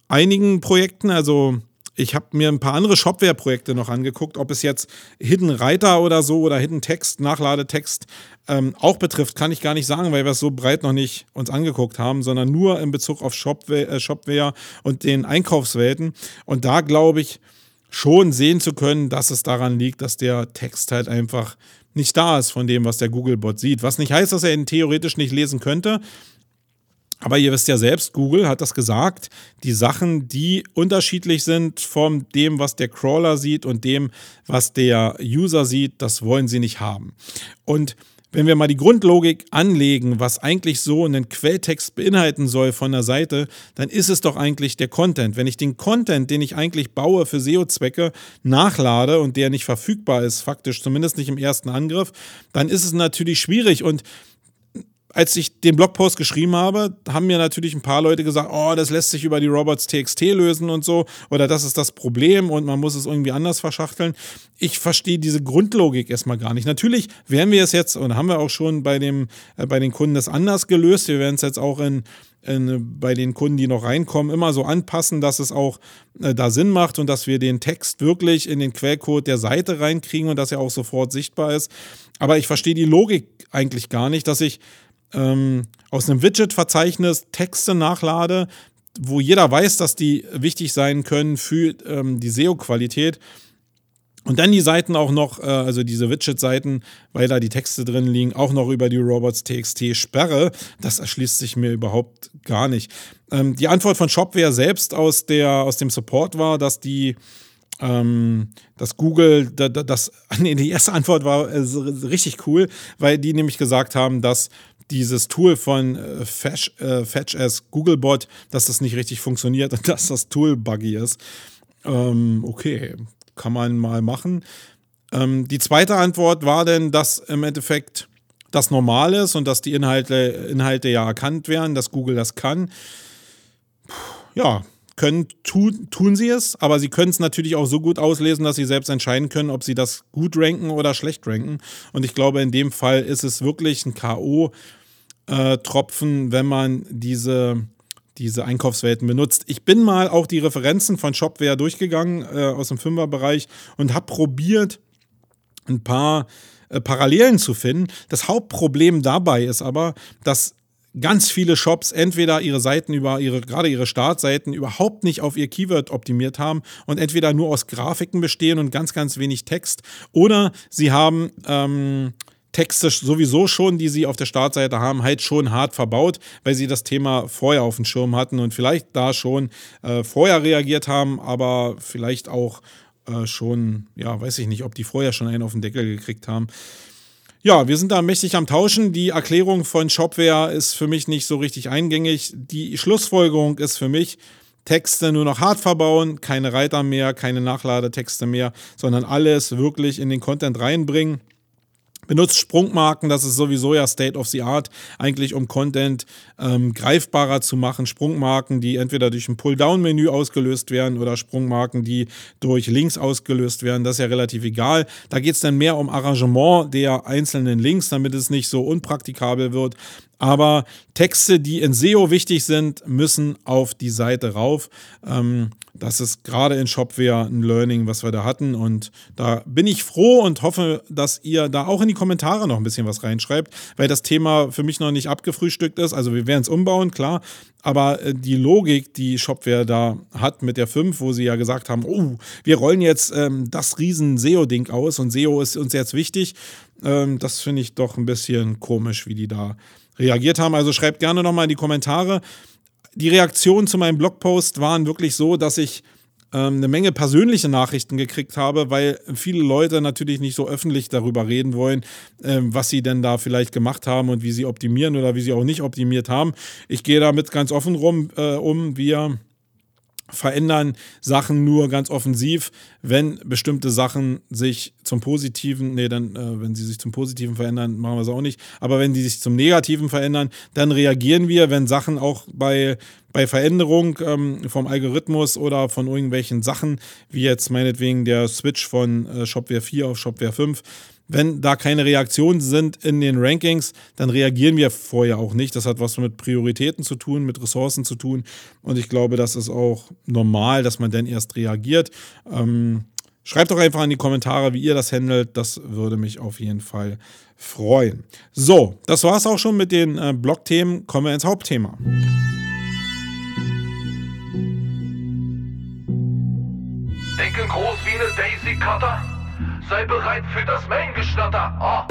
einigen Projekten, also ich habe mir ein paar andere Shopware-Projekte noch angeguckt, ob es jetzt Hidden Reiter oder so oder Hidden Text, Nachladetext ähm, auch betrifft, kann ich gar nicht sagen, weil wir es so breit noch nicht uns angeguckt haben, sondern nur in Bezug auf Shopware, äh, Shopware und den Einkaufswelten. Und da glaube ich schon sehen zu können, dass es daran liegt, dass der Text halt einfach nicht da ist von dem, was der Googlebot sieht. Was nicht heißt, dass er ihn theoretisch nicht lesen könnte. Aber ihr wisst ja selbst, Google hat das gesagt, die Sachen, die unterschiedlich sind von dem, was der Crawler sieht und dem, was der User sieht, das wollen sie nicht haben. Und wenn wir mal die Grundlogik anlegen, was eigentlich so einen Quelltext beinhalten soll von der Seite, dann ist es doch eigentlich der Content. Wenn ich den Content, den ich eigentlich baue für SEO-Zwecke, nachlade und der nicht verfügbar ist, faktisch zumindest nicht im ersten Angriff, dann ist es natürlich schwierig und als ich den Blogpost geschrieben habe, haben mir natürlich ein paar Leute gesagt, oh, das lässt sich über die Robots TXT lösen und so, oder das ist das Problem und man muss es irgendwie anders verschachteln. Ich verstehe diese Grundlogik erstmal gar nicht. Natürlich werden wir es jetzt, und haben wir auch schon bei, dem, äh, bei den Kunden das anders gelöst. Wir werden es jetzt auch in, in, bei den Kunden, die noch reinkommen, immer so anpassen, dass es auch äh, da Sinn macht und dass wir den Text wirklich in den Quellcode der Seite reinkriegen und dass er auch sofort sichtbar ist. Aber ich verstehe die Logik eigentlich gar nicht, dass ich ähm, aus einem Widget-Verzeichnis Texte nachlade, wo jeder weiß, dass die wichtig sein können für ähm, die SEO-Qualität. Und dann die Seiten auch noch, äh, also diese Widget-Seiten, weil da die Texte drin liegen, auch noch über die Robots.txt sperre. Das erschließt sich mir überhaupt gar nicht. Ähm, die Antwort von Shopware selbst aus, der, aus dem Support war, dass die ähm, dass Google, da, da, das, *laughs* nee, die erste Antwort war äh, richtig cool, weil die nämlich gesagt haben, dass dieses Tool von äh, Fetch, äh, as Googlebot, dass das nicht richtig funktioniert und *laughs* dass das Tool buggy ist. Ähm, okay, kann man mal machen. Ähm, die zweite Antwort war denn, dass im Endeffekt das normal ist und dass die Inhalte, Inhalte ja erkannt werden, dass Google das kann. Puh, ja, können, tun, tun sie es, aber sie können es natürlich auch so gut auslesen, dass sie selbst entscheiden können, ob sie das gut ranken oder schlecht ranken. Und ich glaube, in dem Fall ist es wirklich ein K.O.-Tropfen, wenn man diese, diese Einkaufswelten benutzt. Ich bin mal auch die Referenzen von Shopware durchgegangen äh, aus dem Fünferbereich und habe probiert, ein paar äh, Parallelen zu finden. Das Hauptproblem dabei ist aber, dass ganz viele Shops entweder ihre Seiten über ihre, gerade ihre Startseiten überhaupt nicht auf ihr Keyword optimiert haben und entweder nur aus Grafiken bestehen und ganz, ganz wenig Text oder sie haben ähm, Texte sowieso schon, die sie auf der Startseite haben, halt schon hart verbaut, weil sie das Thema vorher auf dem Schirm hatten und vielleicht da schon äh, vorher reagiert haben, aber vielleicht auch äh, schon, ja, weiß ich nicht, ob die vorher schon einen auf den Deckel gekriegt haben. Ja, wir sind da mächtig am Tauschen. Die Erklärung von Shopware ist für mich nicht so richtig eingängig. Die Schlussfolgerung ist für mich, Texte nur noch hart verbauen, keine Reiter mehr, keine Nachladetexte mehr, sondern alles wirklich in den Content reinbringen. Benutzt Sprungmarken, das ist sowieso ja State of the Art, eigentlich um Content ähm, greifbarer zu machen. Sprungmarken, die entweder durch ein Pull-Down-Menü ausgelöst werden oder Sprungmarken, die durch Links ausgelöst werden. Das ist ja relativ egal. Da geht es dann mehr um Arrangement der einzelnen Links, damit es nicht so unpraktikabel wird. Aber Texte, die in SEO wichtig sind, müssen auf die Seite rauf. Ähm, das ist gerade in Shopware ein Learning, was wir da hatten. Und da bin ich froh und hoffe, dass ihr da auch in die Kommentare noch ein bisschen was reinschreibt, weil das Thema für mich noch nicht abgefrühstückt ist. Also wir werden es umbauen, klar. Aber äh, die Logik, die Shopware da hat mit der 5, wo sie ja gesagt haben, oh, wir rollen jetzt ähm, das riesen SEO-Ding aus und SEO ist uns jetzt wichtig, ähm, das finde ich doch ein bisschen komisch, wie die da reagiert haben. Also schreibt gerne nochmal in die Kommentare. Die Reaktionen zu meinem Blogpost waren wirklich so, dass ich ähm, eine Menge persönliche Nachrichten gekriegt habe, weil viele Leute natürlich nicht so öffentlich darüber reden wollen, ähm, was sie denn da vielleicht gemacht haben und wie sie optimieren oder wie sie auch nicht optimiert haben. Ich gehe damit ganz offen rum äh, um. Wir verändern Sachen nur ganz offensiv, wenn bestimmte Sachen sich zum Positiven, nee, dann, äh, wenn sie sich zum Positiven verändern, machen wir es auch nicht, aber wenn die sich zum Negativen verändern, dann reagieren wir, wenn Sachen auch bei, bei Veränderung ähm, vom Algorithmus oder von irgendwelchen Sachen, wie jetzt meinetwegen der Switch von äh, Shopware 4 auf Shopware 5, wenn da keine Reaktionen sind in den Rankings, dann reagieren wir vorher auch nicht. Das hat was mit Prioritäten zu tun, mit Ressourcen zu tun. Und ich glaube, das ist auch normal, dass man dann erst reagiert. Ähm, schreibt doch einfach in die Kommentare, wie ihr das handelt. Das würde mich auf jeden Fall freuen. So, das war es auch schon mit den äh, Blog-Themen. Kommen wir ins Hauptthema. Denken groß wie eine Daisy Cutter. Sei bereit für das Main-Geschnatter. Oh. Ah.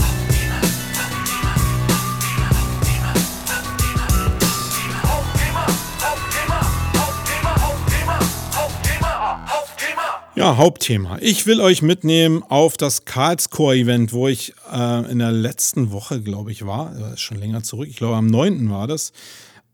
Ja, Hauptthema. Ich will euch mitnehmen auf das Karlscore-Event, wo ich äh, in der letzten Woche, glaube ich, war. Das ist schon länger zurück. Ich glaube, am 9. war das.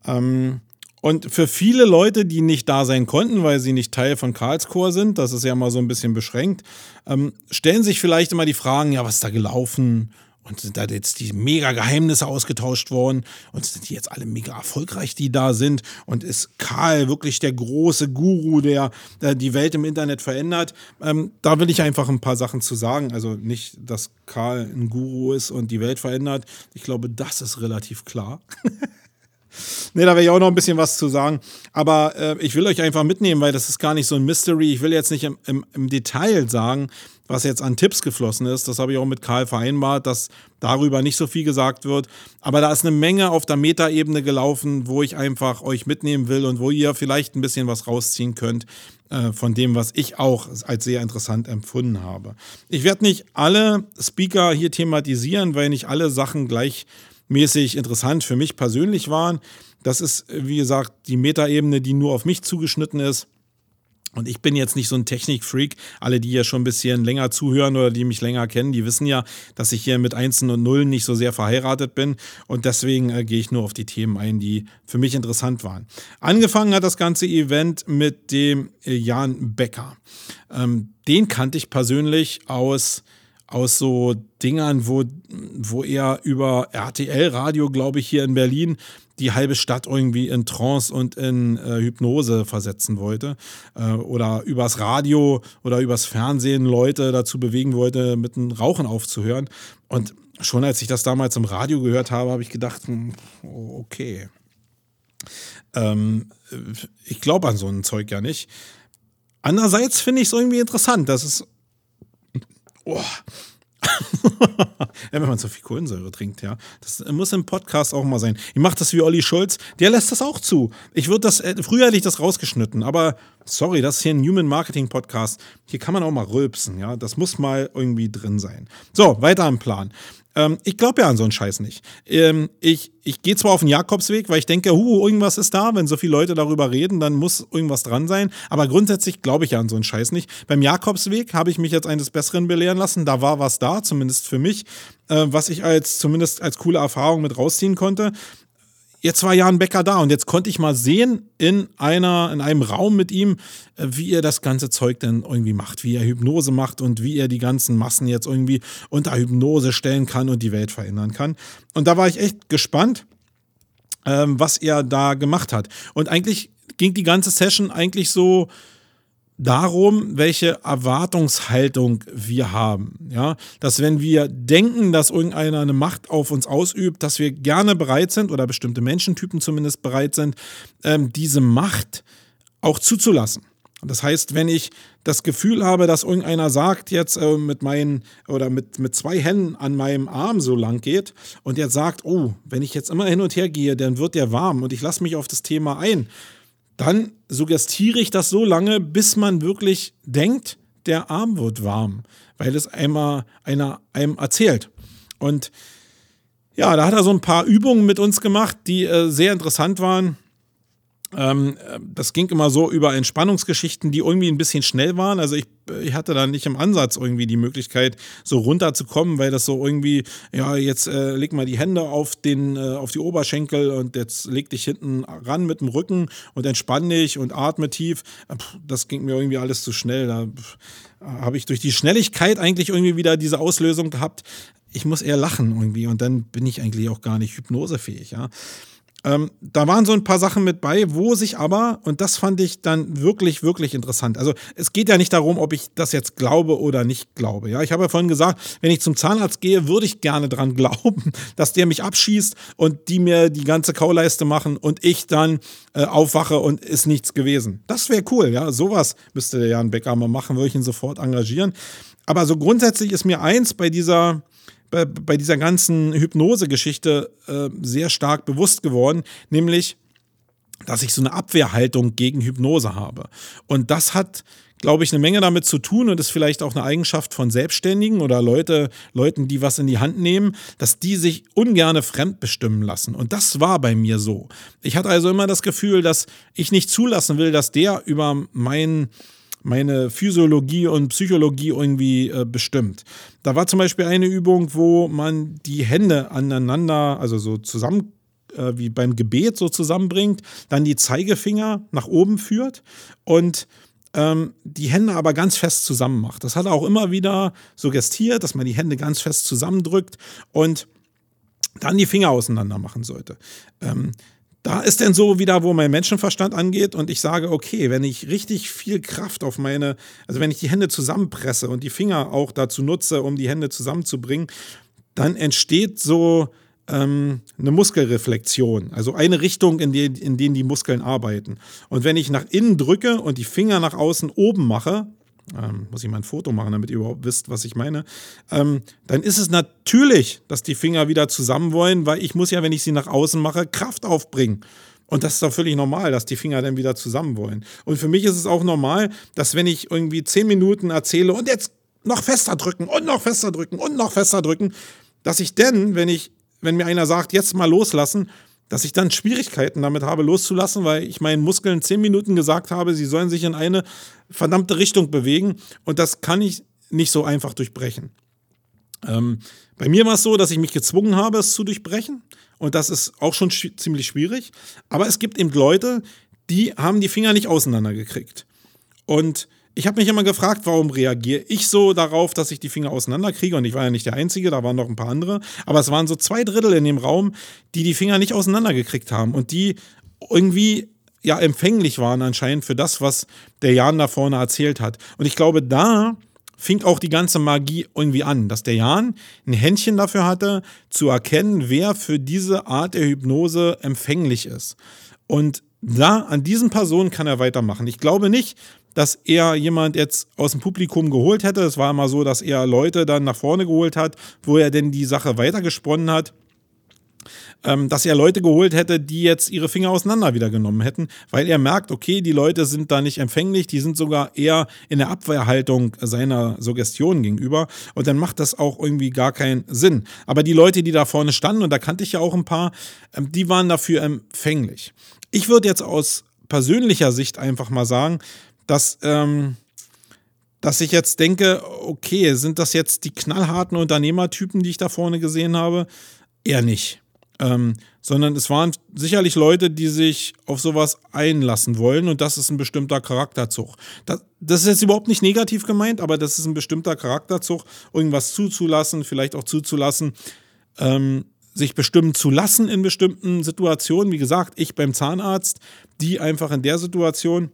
Ähm, und für viele Leute, die nicht da sein konnten, weil sie nicht Teil von Karlscore sind, das ist ja mal so ein bisschen beschränkt, ähm, stellen sich vielleicht immer die Fragen, ja, was ist da gelaufen? Und sind da jetzt die mega Geheimnisse ausgetauscht worden? Und sind die jetzt alle mega erfolgreich, die da sind? Und ist Karl wirklich der große Guru, der, der die Welt im Internet verändert? Ähm, da will ich einfach ein paar Sachen zu sagen. Also nicht, dass Karl ein Guru ist und die Welt verändert. Ich glaube, das ist relativ klar. *laughs* Ne, da werde ich auch noch ein bisschen was zu sagen. Aber äh, ich will euch einfach mitnehmen, weil das ist gar nicht so ein Mystery. Ich will jetzt nicht im, im, im Detail sagen, was jetzt an Tipps geflossen ist. Das habe ich auch mit Karl vereinbart, dass darüber nicht so viel gesagt wird. Aber da ist eine Menge auf der Metaebene gelaufen, wo ich einfach euch mitnehmen will und wo ihr vielleicht ein bisschen was rausziehen könnt äh, von dem, was ich auch als sehr interessant empfunden habe. Ich werde nicht alle Speaker hier thematisieren, weil nicht alle Sachen gleich mäßig interessant für mich persönlich waren. Das ist, wie gesagt, die Metaebene, die nur auf mich zugeschnitten ist. Und ich bin jetzt nicht so ein Technikfreak. Alle, die ja schon ein bisschen länger zuhören oder die mich länger kennen, die wissen ja, dass ich hier mit Einsen und Nullen nicht so sehr verheiratet bin. Und deswegen äh, gehe ich nur auf die Themen ein, die für mich interessant waren. Angefangen hat das ganze Event mit dem äh, Jan Becker. Ähm, den kannte ich persönlich aus aus so Dingern, wo, wo er über RTL-Radio, glaube ich, hier in Berlin die halbe Stadt irgendwie in Trance und in äh, Hypnose versetzen wollte. Äh, oder übers Radio oder übers Fernsehen Leute dazu bewegen wollte, mit dem Rauchen aufzuhören. Und schon als ich das damals im Radio gehört habe, habe ich gedacht, hm, okay. Ähm, ich glaube an so ein Zeug ja nicht. Andererseits finde ich es irgendwie interessant, dass es Oh. *laughs* ja, wenn man so viel Kohlensäure trinkt, ja. Das muss im Podcast auch mal sein. Ich mache das wie Olli Schulz, der lässt das auch zu. Ich würde das, äh, früher hätte ich das rausgeschnitten, aber sorry, das ist hier ein Human Marketing Podcast. Hier kann man auch mal rülpsen, ja. Das muss mal irgendwie drin sein. So, weiter im Plan. Ähm, ich glaube ja an so einen Scheiß nicht. Ähm, ich ich gehe zwar auf den Jakobsweg, weil ich denke, hu, irgendwas ist da. Wenn so viele Leute darüber reden, dann muss irgendwas dran sein. Aber grundsätzlich glaube ich ja an so einen Scheiß nicht. Beim Jakobsweg habe ich mich jetzt eines Besseren belehren lassen. Da war was da, zumindest für mich, äh, was ich als zumindest als coole Erfahrung mit rausziehen konnte jetzt war Jan Becker da und jetzt konnte ich mal sehen in einer, in einem Raum mit ihm, äh, wie er das ganze Zeug denn irgendwie macht, wie er Hypnose macht und wie er die ganzen Massen jetzt irgendwie unter Hypnose stellen kann und die Welt verändern kann. Und da war ich echt gespannt, ähm, was er da gemacht hat. Und eigentlich ging die ganze Session eigentlich so, darum, welche Erwartungshaltung wir haben. Ja, dass wenn wir denken, dass irgendeiner eine Macht auf uns ausübt, dass wir gerne bereit sind oder bestimmte Menschentypen zumindest bereit sind, ähm, diese Macht auch zuzulassen. Das heißt, wenn ich das Gefühl habe, dass irgendeiner sagt, jetzt äh, mit meinen oder mit, mit zwei Händen an meinem Arm so lang geht und jetzt sagt, oh, wenn ich jetzt immer hin und her gehe, dann wird der warm und ich lasse mich auf das Thema ein dann suggestiere ich das so lange, bis man wirklich denkt, der Arm wird warm, weil es einmal einer einem erzählt. Und ja, da hat er so ein paar Übungen mit uns gemacht, die äh, sehr interessant waren. Ähm, das ging immer so über Entspannungsgeschichten, die irgendwie ein bisschen schnell waren. Also ich, ich hatte da nicht im Ansatz irgendwie die Möglichkeit, so runterzukommen, weil das so irgendwie, ja, jetzt äh, leg mal die Hände auf, den, äh, auf die Oberschenkel und jetzt leg dich hinten ran mit dem Rücken und entspann dich und atme tief. Das ging mir irgendwie alles zu schnell. Da habe ich durch die Schnelligkeit eigentlich irgendwie wieder diese Auslösung gehabt. Ich muss eher lachen irgendwie und dann bin ich eigentlich auch gar nicht hypnosefähig, ja. Ähm, da waren so ein paar Sachen mit bei, wo sich aber, und das fand ich dann wirklich, wirklich interessant. Also es geht ja nicht darum, ob ich das jetzt glaube oder nicht glaube. Ja, ich habe ja vorhin gesagt, wenn ich zum Zahnarzt gehe, würde ich gerne dran *laughs* glauben, dass der mich abschießt und die mir die ganze Kauleiste machen und ich dann äh, aufwache und ist nichts gewesen. Das wäre cool, ja. Sowas müsste der Jan Becker mal machen, würde ich ihn sofort engagieren. Aber so grundsätzlich ist mir eins bei dieser bei, bei dieser ganzen Hypnose-Geschichte äh, sehr stark bewusst geworden, nämlich, dass ich so eine Abwehrhaltung gegen Hypnose habe. Und das hat, glaube ich, eine Menge damit zu tun und ist vielleicht auch eine Eigenschaft von Selbstständigen oder Leute, Leuten, die was in die Hand nehmen, dass die sich ungerne fremdbestimmen lassen. Und das war bei mir so. Ich hatte also immer das Gefühl, dass ich nicht zulassen will, dass der über meinen meine Physiologie und Psychologie irgendwie äh, bestimmt. Da war zum Beispiel eine Übung, wo man die Hände aneinander, also so zusammen äh, wie beim Gebet so zusammenbringt, dann die Zeigefinger nach oben führt und ähm, die Hände aber ganz fest zusammen macht. Das hat er auch immer wieder suggestiert, dass man die Hände ganz fest zusammendrückt und dann die Finger auseinander machen sollte. Da ist denn so wieder, wo mein Menschenverstand angeht und ich sage, okay, wenn ich richtig viel Kraft auf meine, also wenn ich die Hände zusammenpresse und die Finger auch dazu nutze, um die Hände zusammenzubringen, dann entsteht so ähm, eine Muskelreflexion, also eine Richtung, in, die, in denen die Muskeln arbeiten. Und wenn ich nach innen drücke und die Finger nach außen oben mache, ähm, muss ich mal ein Foto machen, damit ihr überhaupt wisst, was ich meine, ähm, dann ist es natürlich, dass die Finger wieder zusammen wollen, weil ich muss ja, wenn ich sie nach außen mache, Kraft aufbringen. Und das ist doch völlig normal, dass die Finger dann wieder zusammen wollen. Und für mich ist es auch normal, dass wenn ich irgendwie zehn Minuten erzähle und jetzt noch fester drücken und noch fester drücken und noch fester drücken, dass ich denn, wenn ich, wenn mir einer sagt, jetzt mal loslassen, dass ich dann Schwierigkeiten damit habe, loszulassen, weil ich meinen Muskeln zehn Minuten gesagt habe, sie sollen sich in eine verdammte Richtung bewegen und das kann ich nicht so einfach durchbrechen. Ähm, bei mir war es so, dass ich mich gezwungen habe, es zu durchbrechen und das ist auch schon sch ziemlich schwierig. Aber es gibt eben Leute, die haben die Finger nicht auseinandergekriegt. Und ich habe mich immer gefragt, warum reagiere ich so darauf, dass ich die Finger auseinanderkriege? Und ich war ja nicht der Einzige, da waren noch ein paar andere. Aber es waren so zwei Drittel in dem Raum, die die Finger nicht auseinandergekriegt haben und die irgendwie ja empfänglich waren anscheinend für das, was der Jan da vorne erzählt hat. Und ich glaube, da fing auch die ganze Magie irgendwie an, dass der Jan ein Händchen dafür hatte, zu erkennen, wer für diese Art der Hypnose empfänglich ist. Und da, an diesen Personen kann er weitermachen. Ich glaube nicht, dass er jemand jetzt aus dem Publikum geholt hätte. Es war immer so, dass er Leute dann nach vorne geholt hat, wo er denn die Sache weitergesponnen hat. Ähm, dass er Leute geholt hätte, die jetzt ihre Finger auseinander wieder genommen hätten, weil er merkt, okay, die Leute sind da nicht empfänglich, die sind sogar eher in der Abwehrhaltung seiner Suggestion gegenüber und dann macht das auch irgendwie gar keinen Sinn. Aber die Leute, die da vorne standen, und da kannte ich ja auch ein paar, ähm, die waren dafür empfänglich. Ich würde jetzt aus persönlicher Sicht einfach mal sagen, dass, ähm, dass ich jetzt denke, okay, sind das jetzt die knallharten Unternehmertypen, die ich da vorne gesehen habe? Eher nicht. ähm, sondern es waren sicherlich Leute, die sich auf sowas einlassen wollen und das ist ein bestimmter Charakterzug. Das, das ist jetzt überhaupt nicht negativ gemeint, aber das ist ein bestimmter Charakterzug, irgendwas zuzulassen, vielleicht auch zuzulassen, ähm, sich bestimmen zu lassen in bestimmten Situationen. Wie gesagt, ich beim Zahnarzt, die einfach in der Situation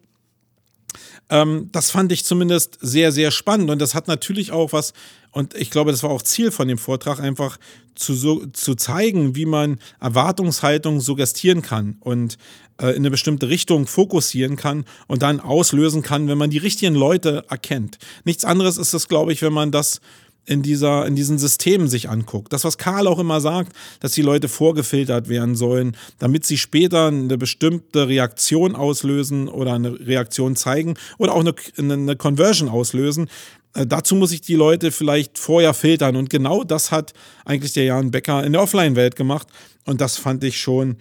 ähm, das fand ich zumindest sehr, sehr spannend. Und das hat natürlich auch was, und ich glaube, das war auch Ziel von dem Vortrag, einfach zu, so, zu zeigen, wie man Erwartungshaltung suggestieren kann und äh, in eine bestimmte Richtung fokussieren kann und dann auslösen kann, wenn man die richtigen Leute erkennt. Nichts anderes ist es, glaube ich, wenn man das in, dieser, in diesen Systemen sich anguckt. Das, was Karl auch immer sagt, dass die Leute vorgefiltert werden sollen, damit sie später eine bestimmte Reaktion auslösen oder eine Reaktion zeigen oder auch eine, eine Conversion auslösen. Äh, dazu muss ich die Leute vielleicht vorher filtern. Und genau das hat eigentlich der Jan Becker in der Offline-Welt gemacht. Und das fand ich schon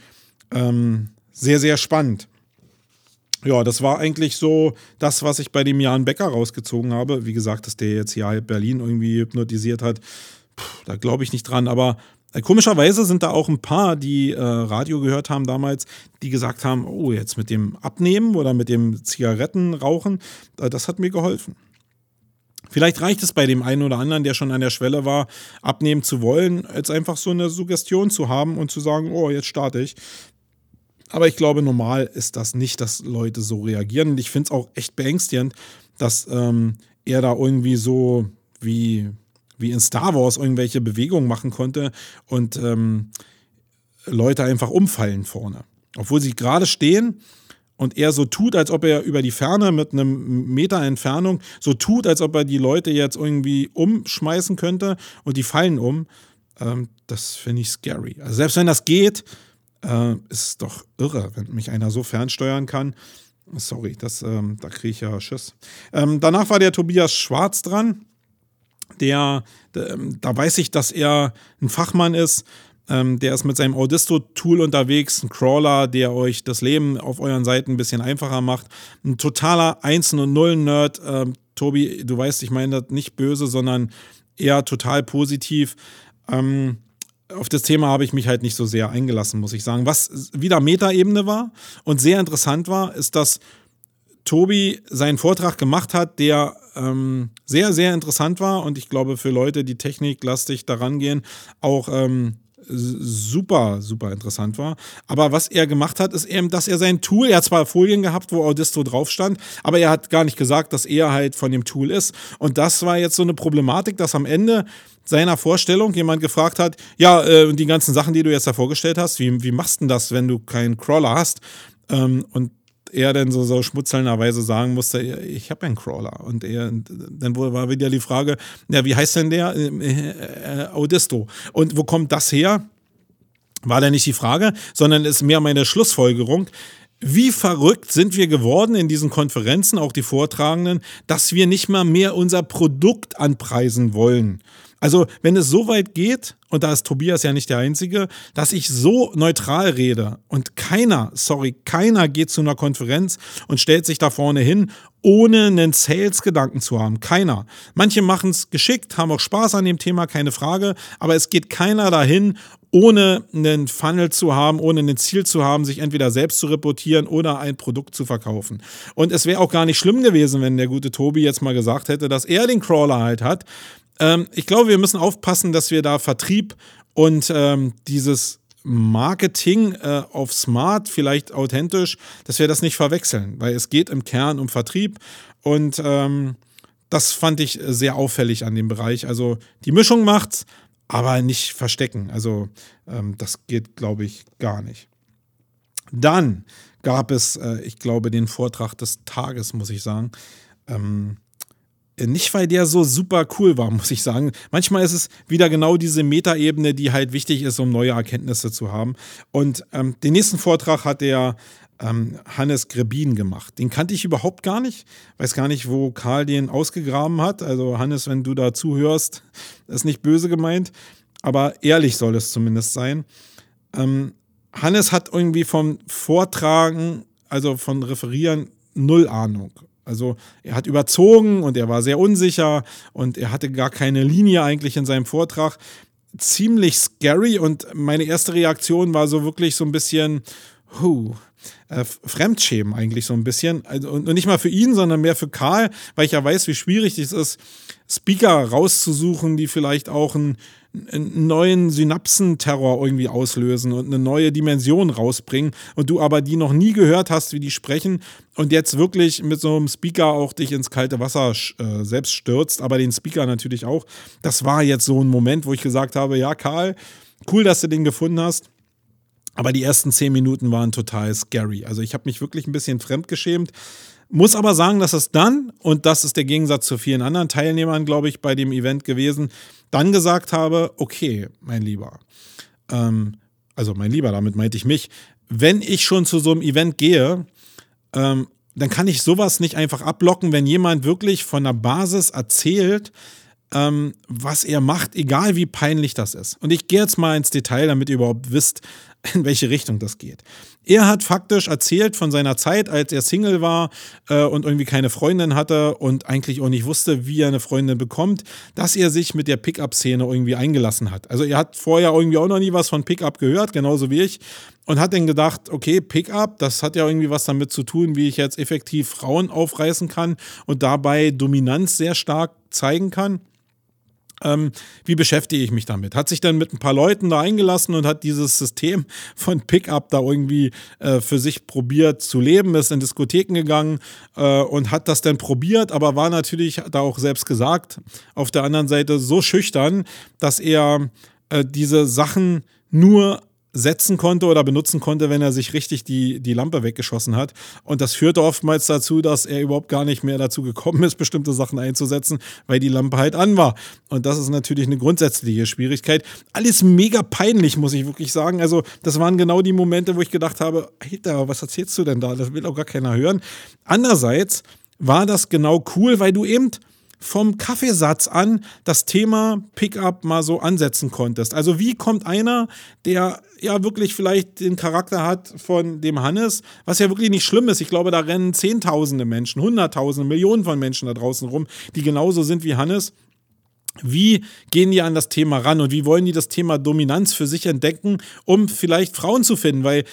ähm, sehr, sehr spannend ja, das war eigentlich so das, was ich bei dem Jan Becker rausgezogen habe. Wie gesagt, dass der jetzt hier halb Berlin irgendwie hypnotisiert hat, Puh, da glaube ich nicht dran. Aber äh, komischerweise sind da auch ein paar, die äh, Radio gehört haben damals, die gesagt haben, oh, jetzt mit dem Abnehmen oder mit dem Zigarettenrauchen, äh, das hat mir geholfen. Vielleicht reicht es bei dem einen oder anderen, der schon an der Schwelle war, abnehmen zu wollen, jetzt einfach so eine Suggestion zu haben und zu sagen, oh, jetzt starte ich. Aber ich glaube, normal ist das nicht, dass Leute so reagieren. Und ich finde es auch echt beängstigend, dass ähm, er da irgendwie so wie, wie in Star Wars irgendwelche Bewegungen machen konnte und ähm, Leute einfach umfallen vorne. Obwohl sie gerade stehen und er so tut, als ob er über die Ferne mit einem Meter Entfernung so tut, als ob er die Leute jetzt irgendwie umschmeißen könnte und die fallen um. Ähm, das finde ich scary. Also selbst wenn das geht, äh, ist doch irre, wenn mich einer so fernsteuern kann. Sorry, das, ähm, da kriege ich ja Schiss. Ähm, danach war der Tobias Schwarz dran. Der, der ähm, da weiß ich, dass er ein Fachmann ist. Ähm, der ist mit seinem Audisto-Tool unterwegs, ein Crawler, der euch das Leben auf euren Seiten ein bisschen einfacher macht. Ein totaler Einsen- und Nullen-Nerd. Ähm, Tobi, du weißt, ich meine das nicht böse, sondern eher total positiv. Ähm, auf das Thema habe ich mich halt nicht so sehr eingelassen, muss ich sagen. Was wieder Metaebene war und sehr interessant war, ist, dass Tobi seinen Vortrag gemacht hat, der ähm, sehr, sehr interessant war und ich glaube für Leute, die techniklastig daran gehen, auch ähm, super, super interessant war. Aber was er gemacht hat, ist eben, dass er sein Tool, er hat zwar Folien gehabt, wo Audisto drauf stand, aber er hat gar nicht gesagt, dass er halt von dem Tool ist. Und das war jetzt so eine Problematik, dass am Ende seiner Vorstellung jemand gefragt hat, ja, äh, die ganzen Sachen, die du jetzt da vorgestellt hast, wie, wie machst du denn das, wenn du keinen Crawler hast? Ähm, und er dann so, so schmutzelnderweise sagen musste, ich habe einen Crawler. Und er, dann war wieder die Frage, ja, wie heißt denn der? Äh, äh, Audisto. Und wo kommt das her? War da nicht die Frage, sondern ist mehr meine Schlussfolgerung. Wie verrückt sind wir geworden in diesen Konferenzen, auch die Vortragenden, dass wir nicht mal mehr unser Produkt anpreisen wollen. Also, wenn es so weit geht, und da ist Tobias ja nicht der Einzige, dass ich so neutral rede und keiner, sorry, keiner geht zu einer Konferenz und stellt sich da vorne hin, ohne einen Sales-Gedanken zu haben. Keiner. Manche machen es geschickt, haben auch Spaß an dem Thema, keine Frage, aber es geht keiner dahin, ohne einen Funnel zu haben, ohne ein Ziel zu haben, sich entweder selbst zu reportieren oder ein Produkt zu verkaufen. Und es wäre auch gar nicht schlimm gewesen, wenn der gute Tobi jetzt mal gesagt hätte, dass er den Crawler halt hat, ähm, ich glaube, wir müssen aufpassen, dass wir da Vertrieb und ähm, dieses Marketing äh, auf smart, vielleicht authentisch, dass wir das nicht verwechseln, weil es geht im Kern um Vertrieb und ähm, das fand ich sehr auffällig an dem Bereich. Also die Mischung macht's, aber nicht verstecken. Also ähm, das geht, glaube ich, gar nicht. Dann gab es, äh, ich glaube, den Vortrag des Tages, muss ich sagen. Ähm, nicht, weil der so super cool war, *laughs* muss ich sagen. Manchmal ist es wieder genau diese Metaebene, die halt wichtig ist, um neue Erkenntnisse zu haben. Und ähm, den nächsten Vortrag hat der ähm, Hannes Grebin gemacht. Den kannte ich überhaupt gar nicht. Weiß gar nicht, wo Karl den ausgegraben hat. Also Hannes, wenn du da zuhörst, ist nicht böse gemeint. Aber ehrlich soll es zumindest sein. Ähm, Hannes hat irgendwie vom Vortragen, also von Referieren, null Ahnung. Also er hat überzogen und er war sehr unsicher und er hatte gar keine Linie eigentlich in seinem Vortrag. ziemlich scary und meine erste Reaktion war so wirklich so ein bisschen, huh, äh, Fremdschämen eigentlich so ein bisschen. Also, und nicht mal für ihn, sondern mehr für Karl, weil ich ja weiß, wie schwierig es ist, Speaker rauszusuchen, die vielleicht auch einen, einen neuen Synapsenterror irgendwie auslösen und eine neue Dimension rausbringen und du aber die noch nie gehört hast, wie die sprechen und jetzt wirklich mit so einem Speaker auch dich ins kalte Wasser äh, selbst stürzt, aber den Speaker natürlich auch. Das war jetzt so ein Moment, wo ich gesagt habe, ja Karl, cool, dass du den gefunden hast. Aber die ersten zehn Minuten waren total scary. Also ich habe mich wirklich ein bisschen fremdgeschämt. Muss aber sagen, dass es dann, und das ist der Gegensatz zu vielen anderen Teilnehmern, glaube ich, bei dem Event gewesen, dann gesagt habe, okay, mein Lieber, ähm, also mein Lieber, damit meinte ich mich, wenn ich schon zu so einem Event gehe, ähm, dann kann ich sowas nicht einfach ablocken, wenn jemand wirklich von der Basis erzählt, ähm, was er macht, egal wie peinlich das ist. Und ich gehe jetzt mal ins Detail, damit ihr überhaupt wisst, *laughs* in welche Richtung das geht. Er hat faktisch erzählt von seiner Zeit, als er Single war äh, und irgendwie keine Freundin hatte und eigentlich auch nicht wusste, wie er eine Freundin bekommt, dass er sich mit der Pickup-Szene irgendwie eingelassen hat. Also er hat vorher irgendwie auch noch nie was von Pickup gehört, genauso wie ich, und hat dann gedacht, okay, Pickup, das hat ja irgendwie was damit zu tun, wie ich jetzt effektiv Frauen aufreißen kann und dabei Dominanz sehr stark zeigen kann. Ähm, wie beschäftige ich mich damit? Hat sich dann mit ein paar Leuten da eingelassen und hat dieses System von Pickup da irgendwie äh, für sich probiert zu leben, ist in Diskotheken gegangen äh, und hat das dann probiert, aber war natürlich da auch selbst gesagt, auf der anderen Seite so schüchtern, dass er äh, diese Sachen nur setzen konnte oder benutzen konnte, wenn er sich richtig die, die Lampe weggeschossen hat. Und das führte oftmals dazu, dass er überhaupt gar nicht mehr dazu gekommen ist, *laughs* bestimmte Sachen einzusetzen, weil die Lampe halt an war. Und das ist natürlich eine grundsätzliche Schwierigkeit. Alles mega peinlich, muss ich wirklich sagen. Also, das waren genau die Momente, wo ich gedacht habe, Alter, was erzählst du denn da? Das will auch gar keiner hören. Andererseits war das genau cool, weil du eben vom Kaffeesatz an das Thema Pickup mal so ansetzen konntest. Also wie kommt einer, der ja wirklich vielleicht den Charakter hat von dem Hannes, was ja wirklich nicht schlimm ist. Ich glaube, da rennen Zehntausende Menschen, Hunderttausende, Millionen von Menschen da draußen rum, die genauso sind wie Hannes. Wie gehen die an das Thema ran und wie wollen die das Thema Dominanz für sich entdecken, um vielleicht Frauen zu finden? Weil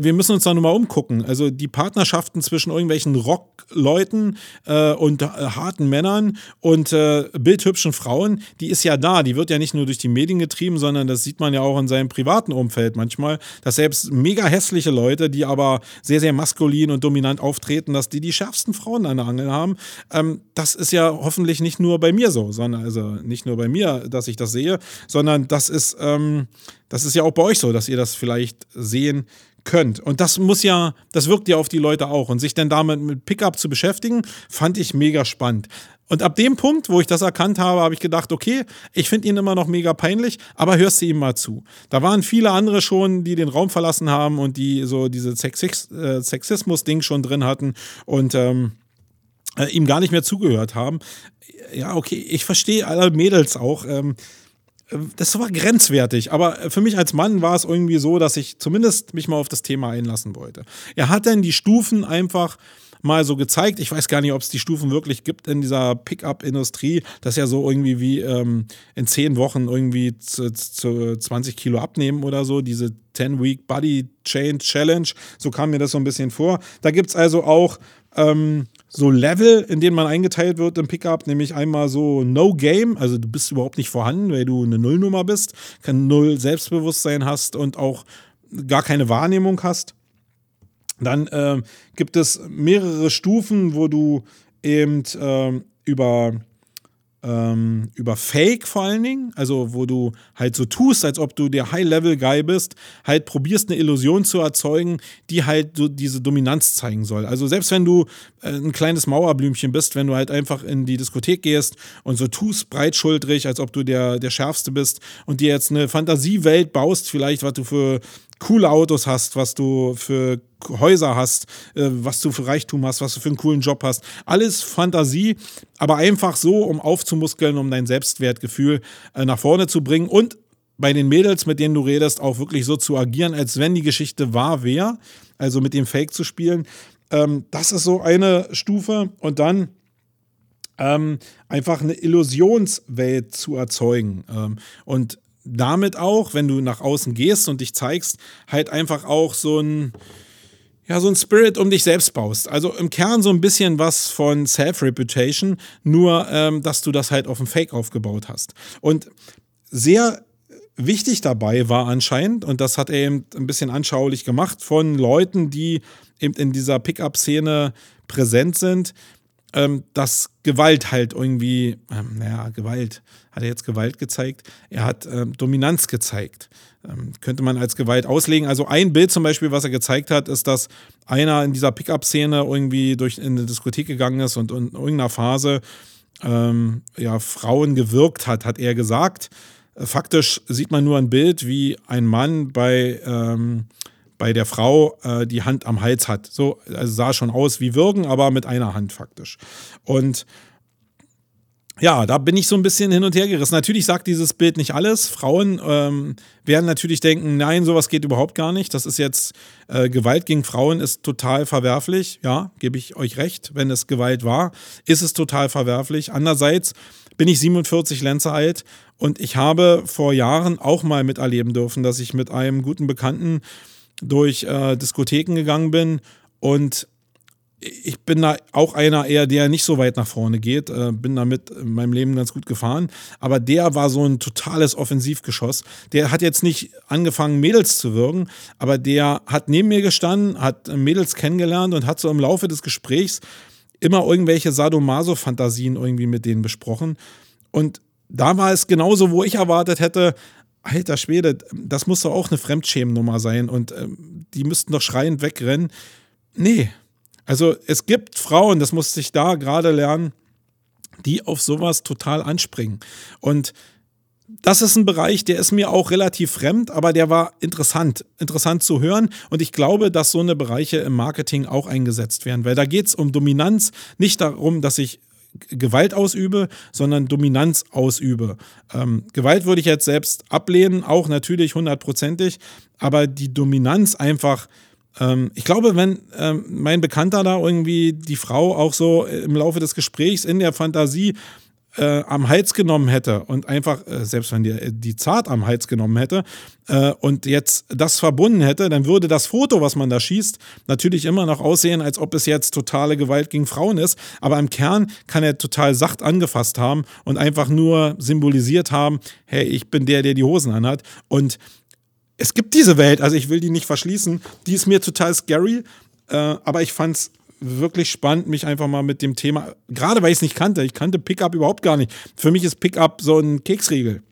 wir müssen uns da nur mal umgucken. Also die Partnerschaften zwischen irgendwelchen Rockleuten äh, und äh, harten Männern und äh, bildhübschen Frauen, die ist ja da. Die wird ja nicht nur durch die Medien getrieben, sondern das sieht man ja auch in seinem privaten Umfeld manchmal, dass selbst mega hässliche Leute, die aber sehr, sehr maskulin und dominant auftreten, dass die die schärfsten Frauen an der Angel haben. Ähm, das ist ja hoffentlich nicht nur bei mir so, sondern also nicht nur bei mir, dass ich das sehe, sondern das ist, ähm, das ist ja auch bei euch so, dass ihr das vielleicht sehen könnt. Und das muss ja, das wirkt ja auf die Leute auch. Und sich dann damit mit Pickup zu beschäftigen, fand ich mega spannend. Und ab dem Punkt, wo ich das erkannt habe, habe ich gedacht, okay, ich finde ihn immer noch mega peinlich, aber hörst du ihm mal zu. Da waren viele andere schon, die den Raum verlassen haben und die so diese äh, Sexismus-Ding schon drin hatten und ähm, äh, ihm gar nicht mehr zugehört haben. Ja, okay, ich verstehe alle Mädels auch. Ähm, das war grenzwertig, aber für mich als Mann war es irgendwie so, dass ich zumindest mich mal auf das Thema einlassen wollte. Er hat dann die Stufen einfach mal so gezeigt. Ich weiß gar nicht, ob es die Stufen wirklich gibt in dieser Pickup-Industrie. Das ist ja so irgendwie wie ähm, in zehn Wochen irgendwie zu, zu 20 Kilo abnehmen oder so. Diese 10-Week Body Change Challenge. So kam mir das so ein bisschen vor. Da gibt es also auch ähm, so Level, in denen man eingeteilt wird im Pickup, nämlich einmal so No Game, also du bist überhaupt nicht vorhanden, weil du eine Nullnummer bist, kein Null Selbstbewusstsein hast und auch gar keine Wahrnehmung hast. Dann äh, gibt es mehrere Stufen, wo du eben äh, über ähm, über Fake vor allen Dingen, also wo du halt so tust, als ob du der High-Level-Guy bist, halt probierst eine Illusion zu erzeugen, die halt so diese Dominanz zeigen soll. Also selbst wenn du äh, ein kleines Mauerblümchen bist, wenn du halt einfach in die Diskothek gehst und so tust breitschultrig, als ob du der, der Schärfste bist und dir jetzt eine Fantasiewelt baust, vielleicht was du für coole Autos hast, was du für Häuser hast, äh, was du für Reichtum hast, was du für einen coolen Job hast. Alles Fantasie, aber einfach so, um aufzumuskeln, um dein Selbstwertgefühl äh, nach vorne zu bringen und bei den Mädels, mit denen du redest, auch wirklich so zu agieren, als wenn die Geschichte wahr wäre, also mit dem Fake zu spielen. Ähm, das ist so eine Stufe und dann ähm, einfach eine Illusionswelt zu erzeugen. Ähm, und damit auch, wenn du nach außen gehst und dich zeigst, halt einfach auch so ein, ja, so ein Spirit um dich selbst baust. Also im Kern so ein bisschen was von Self-Reputation, nur ähm, dass du das halt auf dem Fake aufgebaut hast. Und sehr wichtig dabei war anscheinend, und das hat er eben ein bisschen anschaulich gemacht, von Leuten, die eben in dieser Pickup-Szene präsent sind, ähm, dass Gewalt halt irgendwie, ähm, naja, Gewalt, hat er jetzt Gewalt gezeigt? Er hat ähm, Dominanz gezeigt. Ähm, könnte man als Gewalt auslegen. Also ein Bild zum Beispiel, was er gezeigt hat, ist, dass einer in dieser Pickup-Szene irgendwie durch in eine Diskothek gegangen ist und, in irgendeiner Phase ähm, ja, Frauen gewirkt hat, hat er gesagt. Faktisch sieht man nur ein Bild, wie ein Mann bei ähm, bei der Frau äh, die Hand am Hals hat. So also sah schon aus wie Würgen, aber mit einer Hand faktisch. Und ja, da bin ich so ein bisschen hin und her gerissen. Natürlich sagt dieses Bild nicht alles. Frauen ähm, werden natürlich denken, nein, sowas geht überhaupt gar nicht. Das ist jetzt äh, Gewalt gegen Frauen ist total verwerflich. Ja, gebe ich euch recht. Wenn es Gewalt war, ist es total verwerflich. Andererseits bin ich 47 Lenze alt und ich habe vor Jahren auch mal miterleben dürfen, dass ich mit einem guten Bekannten durch äh, Diskotheken gegangen bin und ich bin da auch einer eher, der nicht so weit nach vorne geht, äh, bin damit in meinem Leben ganz gut gefahren, aber der war so ein totales Offensivgeschoss. Der hat jetzt nicht angefangen, Mädels zu wirken, aber der hat neben mir gestanden, hat Mädels kennengelernt und hat so im Laufe des Gesprächs immer irgendwelche Sadomaso-Fantasien irgendwie mit denen besprochen. Und da war es genauso, wo ich erwartet hätte, alter Schwede, das muss doch auch eine Fremdschämennummer sein und ähm, die müssten doch schreiend wegrennen. Nee. Also es gibt Frauen, das musste ich da gerade lernen, die auf sowas total anspringen. Und das ist ein Bereich, der ist mir auch relativ fremd, aber der war interessant, interessant zu hören. Und ich glaube, dass so eine Bereiche im Marketing auch eingesetzt werden, weil da geht es um Dominanz, nicht darum, dass ich Gewalt ausübe, sondern Dominanz ausübe. Ähm, Gewalt würde ich jetzt selbst ablehnen, auch natürlich hundertprozentig, aber die Dominanz einfach ähm, ich glaube, wenn ähm, mein Bekannter da irgendwie die Frau auch so im Laufe des Gesprächs in der Fantasie äh, am Hals genommen hätte und einfach, äh, selbst wenn die, die zart am Hals genommen hätte äh, und jetzt das verbunden hätte, dann würde das Foto, was man da schießt, natürlich immer noch aussehen, als ob es jetzt totale Gewalt gegen Frauen ist. Aber im Kern kann er total sacht angefasst haben und einfach nur symbolisiert haben, hey, ich bin der, der die Hosen anhat. Und es gibt diese Welt, also ich will die nicht verschließen, die ist mir total scary, äh, aber ich fand es wirklich spannend, mich einfach mal mit dem Thema, gerade weil ich es nicht kannte, ich kannte Pickup überhaupt gar nicht. Für mich ist Pickup so ein Keksriegel.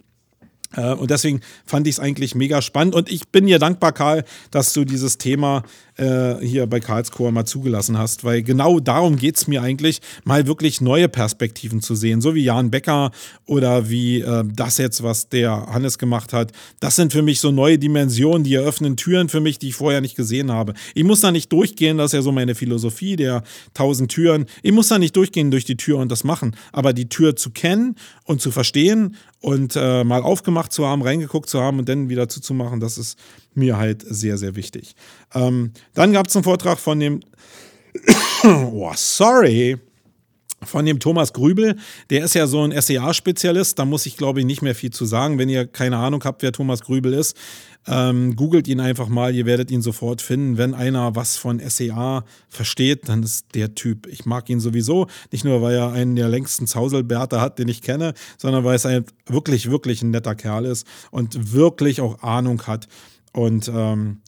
Äh, und deswegen fand ich es eigentlich mega spannend. Und ich bin dir dankbar, Karl, dass du dieses Thema äh, hier bei Karlsruhe mal zugelassen hast, weil genau darum geht es mir eigentlich, mal wirklich neue Perspektiven zu sehen. So wie Jan Becker oder wie äh, das jetzt, was der Hannes gemacht hat. Das sind für mich so neue Dimensionen, die eröffnen Türen für mich, die ich vorher nicht gesehen habe. Ich muss da nicht durchgehen, das ist ja so meine Philosophie der tausend Türen. Ich muss da nicht durchgehen durch die Tür und das machen. Aber die Tür zu kennen und zu verstehen und äh, mal aufgemacht zu haben, reingeguckt zu haben und dann wieder zuzumachen, das ist mir halt sehr, sehr wichtig. Ähm, dann gab es einen Vortrag von dem, *coughs* oh, sorry, von dem Thomas Grübel. Der ist ja so ein SEA-Spezialist. Da muss ich, glaube ich, nicht mehr viel zu sagen. Wenn ihr keine Ahnung habt, wer Thomas Grübel ist, ähm, googelt ihn einfach mal. Ihr werdet ihn sofort finden. Wenn einer was von SEA versteht, dann ist der Typ. Ich mag ihn sowieso. Nicht nur, weil er einen der längsten Zauselbärte hat, den ich kenne, sondern weil es ein wirklich, wirklich ein netter Kerl ist und wirklich auch Ahnung hat. Und ähm,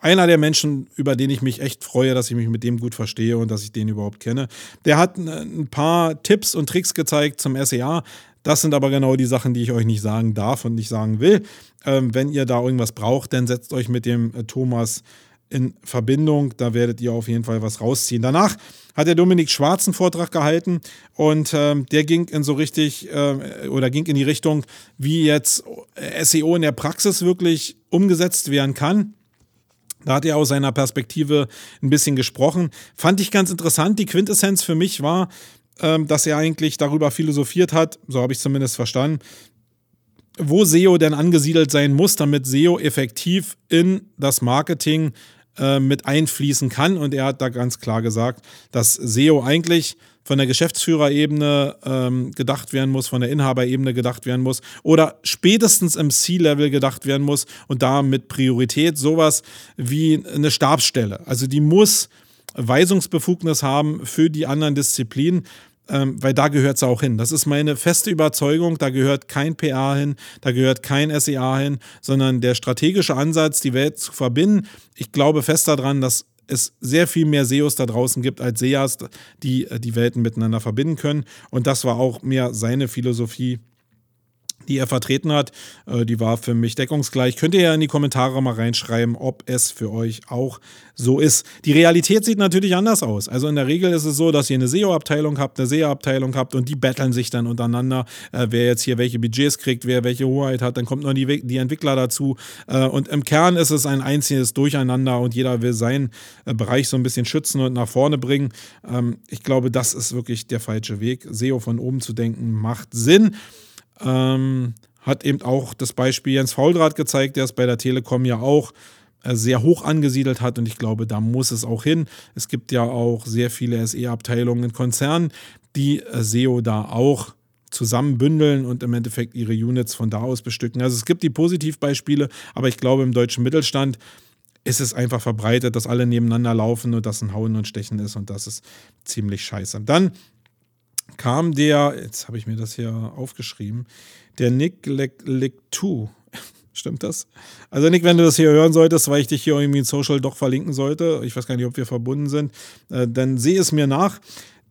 einer der Menschen, über den ich mich echt freue, dass ich mich mit dem gut verstehe und dass ich den überhaupt kenne. Der hat ein paar Tipps und Tricks gezeigt zum SEA. Das sind aber genau die Sachen, die ich euch nicht sagen darf und nicht sagen will. Ähm, wenn ihr da irgendwas braucht, dann setzt euch mit dem äh, Thomas in Verbindung. Da werdet ihr auf jeden Fall was rausziehen. Danach hat der Dominik Schwarz einen Vortrag gehalten und ähm, der ging in so richtig äh, oder ging in die Richtung, wie jetzt SEO in der Praxis wirklich umgesetzt werden kann. Da hat er aus seiner Perspektive ein bisschen gesprochen. Fand ich ganz interessant. Die Quintessenz für mich war, ähm, dass er eigentlich darüber philosophiert hat, so habe ich zumindest verstanden, wo SEO denn angesiedelt sein muss, damit SEO effektiv in das Marketing äh, mit einfließen kann. Und er hat da ganz klar gesagt, dass SEO eigentlich von der Geschäftsführerebene ähm, gedacht werden muss, von der Inhaberebene gedacht werden muss oder spätestens im C-Level gedacht werden muss und da mit Priorität sowas wie eine Stabsstelle. Also die muss Weisungsbefugnis haben für die anderen Disziplinen, ähm, weil da gehört es auch hin. Das ist meine feste Überzeugung, da gehört kein PA hin, da gehört kein SEA hin, sondern der strategische Ansatz, die Welt zu verbinden. Ich glaube fest daran, dass es sehr viel mehr SEOs da draußen gibt als SEAs, die äh, die Welten miteinander verbinden können. Und das war auch mehr seine Philosophie die er vertreten hat. Äh, die war für mich deckungsgleich. Könnt ihr ja in die Kommentare mal reinschreiben, ob es für euch auch so ist. Die Realität sieht natürlich anders aus. Also in der Regel ist es so, dass ihr eine SEO-Abteilung habt, eine SEO-Abteilung habt und die betteln sich dann untereinander, äh, wer jetzt hier welche Budgets kriegt, wer welche Hoheit hat. Dann kommt noch die, die Entwickler dazu. Äh, und im Kern ist es ein einziges Durcheinander und jeder will seinen Bereich so ein bisschen schützen und nach vorne bringen. Ähm, ich glaube, das ist wirklich der falsche Weg. SEO von oben zu denken macht Sinn. Ähm, hat eben auch das Beispiel Jens Fauldraht gezeigt, der es bei der Telekom ja auch äh, sehr hoch angesiedelt hat und ich glaube, da muss es auch hin. Es gibt ja auch sehr viele SE-Abteilungen in Konzernen, die äh, SEO da auch zusammenbündeln und im Endeffekt ihre Units von da aus bestücken. Also es gibt die Positivbeispiele, aber ich glaube, im deutschen Mittelstand ist es einfach verbreitet, dass alle nebeneinander laufen und das ein Hauen und Stechen ist und das ist ziemlich scheiße. Dann kam der, jetzt habe ich mir das hier aufgeschrieben, der Nick Lectu. *laughs* Stimmt das? Also Nick, wenn du das hier hören solltest, weil ich dich hier irgendwie in Social doch verlinken sollte, ich weiß gar nicht, ob wir verbunden sind, äh, dann sehe es mir nach.